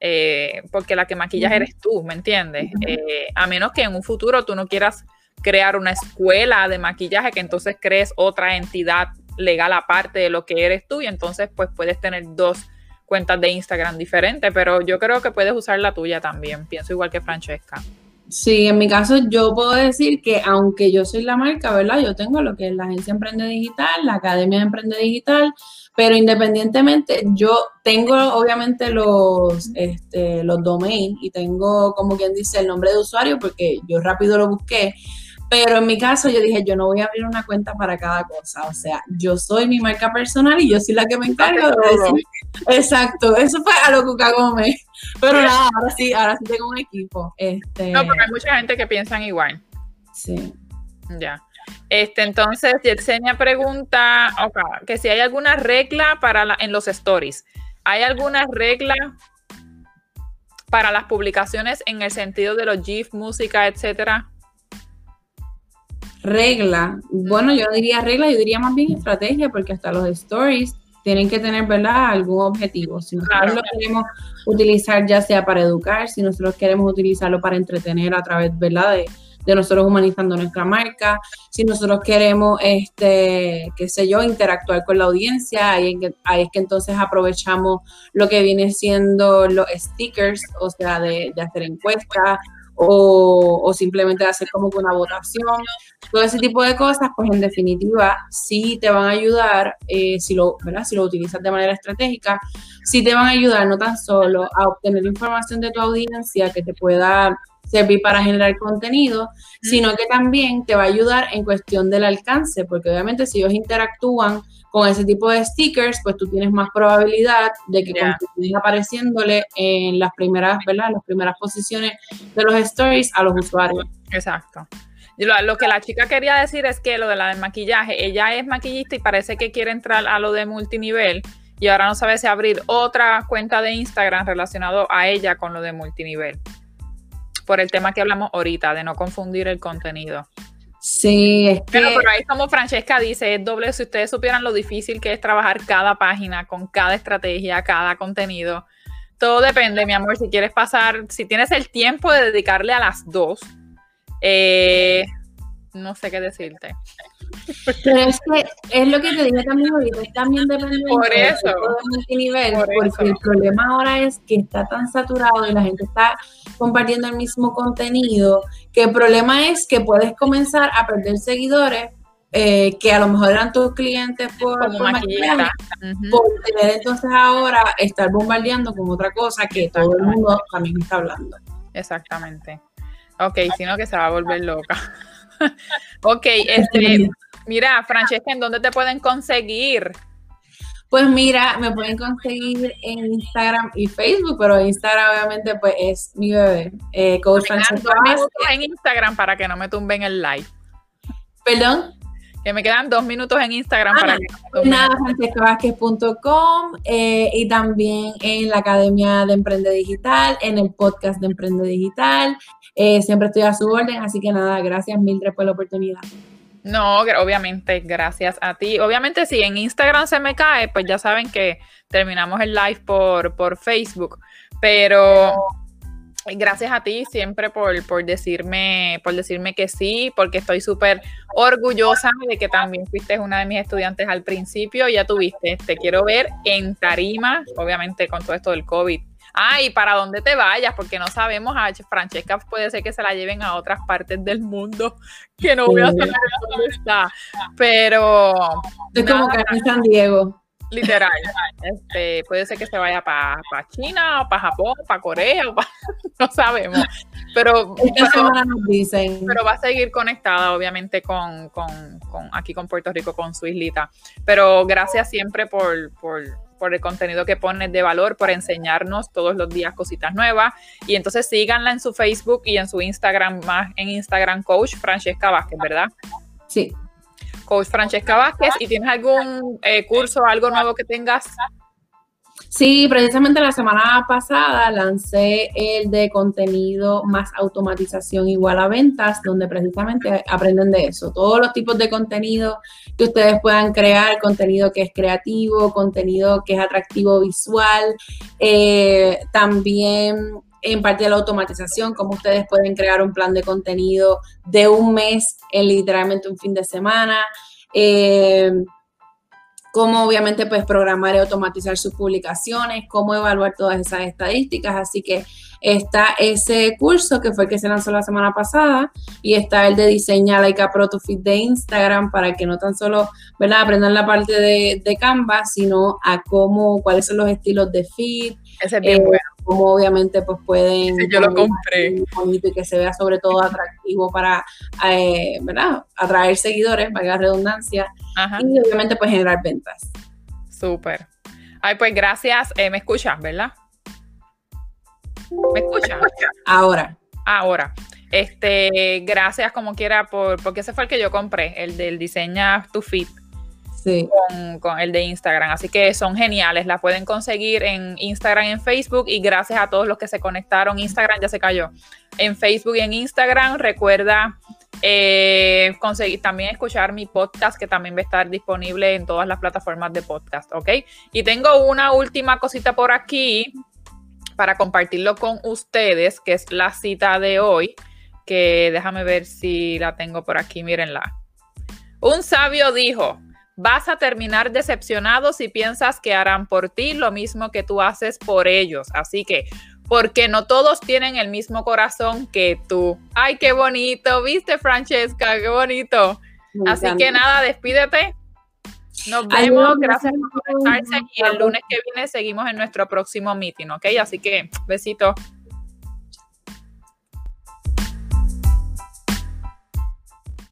Eh, porque la que maquillas eres tú, ¿me entiendes? Eh, a menos que en un futuro tú no quieras crear una escuela de maquillaje, que entonces crees otra entidad legal aparte de lo que eres tú y entonces pues puedes tener dos cuentas de Instagram diferentes, pero yo creo que puedes usar la tuya también, pienso igual que Francesca. Sí, en mi caso yo puedo decir que aunque yo soy la marca, ¿verdad? Yo tengo lo que es la agencia Emprende Digital, la Academia de Emprende Digital, pero independientemente yo tengo obviamente los, este, los domains y tengo como quien dice el nombre de usuario porque yo rápido lo busqué, pero en mi caso yo dije, yo no voy a abrir una cuenta para cada cosa. O sea, yo soy mi marca personal y yo soy la que me encargo de decir. Exacto, eso fue a lo Cuca Gómez. Pero nada, ahora sí, ahora sí tengo un equipo. Este... No, porque hay mucha gente que piensan igual. Sí. Ya. Este, entonces, Yesenia pregunta que si hay alguna regla para la, en los stories. ¿Hay alguna regla para las publicaciones en el sentido de los GIF, música, etcétera? regla, bueno, yo diría regla, yo diría más bien estrategia, porque hasta los stories tienen que tener, ¿verdad?, algún objetivo. Si nosotros lo queremos utilizar ya sea para educar, si nosotros queremos utilizarlo para entretener a través, ¿verdad?, de, de nosotros humanizando nuestra marca, si nosotros queremos, este, qué sé yo, interactuar con la audiencia, ahí, ahí es que entonces aprovechamos lo que viene siendo los stickers, o sea, de, de hacer encuestas, o, simplemente hacer como una votación, todo ese tipo de cosas, pues en definitiva sí te van a ayudar, eh, si, lo, ¿verdad? si lo utilizas de manera estratégica, sí te van a ayudar no tan solo a obtener información de tu audiencia que te pueda servir para generar contenido, sino que también te va a ayudar en cuestión del alcance, porque obviamente si ellos interactúan con ese tipo de stickers, pues tú tienes más probabilidad de que yeah. continúes apareciéndole en las primeras, ¿verdad? Las primeras posiciones de los stories a los usuarios. Exacto. Lo, lo, que la chica quería decir es que lo de la del maquillaje, ella es maquillista y parece que quiere entrar a lo de multinivel y ahora no sabe si abrir otra cuenta de Instagram relacionado a ella con lo de multinivel. Por el tema que hablamos ahorita, de no confundir el contenido. Sí, es que... Pero, pero ahí como Francesca dice, es doble, si ustedes supieran lo difícil que es trabajar cada página con cada estrategia, cada contenido. Todo depende, mi amor, si quieres pasar, si tienes el tiempo de dedicarle a las dos, eh, no sé qué decirte. Pero es que es lo que te dije también ahorita, también depende por eso, de nivel, por porque eso. el problema ahora es que está tan saturado y la gente está compartiendo el mismo contenido, que el problema es que puedes comenzar a perder seguidores eh, que a lo mejor eran tus clientes por, Como por, por tener entonces ahora estar bombardeando con otra cosa que todo el mundo también está hablando. Exactamente. Ok, sino que se va a volver loca. ok, este, mira, Francesca, ¿en dónde te pueden conseguir? Pues mira, me pueden conseguir en Instagram y Facebook, pero Instagram obviamente pues es mi bebé, eh, Coach Francesca en Instagram para que no me tumben el live. Perdón. Que me quedan dos minutos en Instagram ah, para que no nada, francescavázquez.com eh, y también en la Academia de Emprende Digital, en el podcast de Emprende Digital. Eh, siempre estoy a su orden, así que nada, gracias Mildred por la oportunidad. No, obviamente, gracias a ti. Obviamente, si en Instagram se me cae, pues ya saben que terminamos el live por, por Facebook. Pero gracias a ti siempre por, por, decirme, por decirme que sí, porque estoy súper orgullosa de que también fuiste una de mis estudiantes al principio. Ya tuviste, te quiero ver en tarima, obviamente con todo esto del COVID Ah, y para dónde te vayas, porque no sabemos, a Francesca puede ser que se la lleven a otras partes del mundo, que no voy a saber dónde está. Pero. Es como que en San Diego. Literal. Este, puede ser que se vaya para pa China, o para Japón, para Corea, o pa, no sabemos. Pero, pero, nos dicen. pero, va a seguir conectada, obviamente, con, con, con, aquí con Puerto Rico, con su islita. Pero gracias siempre por, por por el contenido que pones de valor, por enseñarnos todos los días cositas nuevas. Y entonces síganla en su Facebook y en su Instagram, más en Instagram, Coach Francesca Vázquez, ¿verdad? Sí. Coach Francesca Vázquez. ¿Y tienes algún eh, curso, algo nuevo que tengas? Sí, precisamente la semana pasada lancé el de contenido más automatización igual a ventas, donde precisamente aprenden de eso. Todos los tipos de contenido que ustedes puedan crear, contenido que es creativo, contenido que es atractivo visual, eh, también en parte de la automatización, cómo ustedes pueden crear un plan de contenido de un mes en literalmente un fin de semana. Eh, cómo obviamente pues programar y automatizar sus publicaciones, cómo evaluar todas esas estadísticas. Así que está ese curso que fue el que se lanzó la semana pasada y está el de diseñar Like a Pro de Instagram para que no tan solo ¿verdad? aprendan la parte de, de Canva, sino a cómo, cuáles son los estilos de fit. Ese es bien eh, bueno. Cómo obviamente pues pueden... Sí, yo lo compré. Bonito y que se vea sobre todo atractivo para, eh, ¿verdad? Atraer seguidores, valga la redundancia. Ajá. Y obviamente pues generar ventas. Súper. Ay, pues gracias. Eh, ¿Me escuchas, verdad? ¿Me escuchas? Ahora. Ahora. Este, gracias como quiera por, porque ese fue el que yo compré, el del diseña tu fit. Con, el de Instagram. Así que son geniales. La pueden conseguir en Instagram en Facebook. Y gracias a todos los que se conectaron. Instagram ya se cayó. En Facebook y en Instagram. Recuerda eh, conseguir también escuchar mi podcast, que también va a estar disponible en todas las plataformas de podcast. ¿Ok? Y tengo una última cosita por aquí para compartirlo con ustedes, que es la cita de hoy. Que déjame ver si la tengo por aquí. Mírenla. Un sabio dijo. Vas a terminar decepcionado si piensas que harán por ti lo mismo que tú haces por ellos. Así que, porque no todos tienen el mismo corazón que tú. Ay, qué bonito, ¿viste, Francesca? Qué bonito. Me Así encanta. que nada, despídete. Nos vemos, Ay, gracias por conectarse y el lunes que viene seguimos en nuestro próximo meeting, ¿ok? Así que, besitos.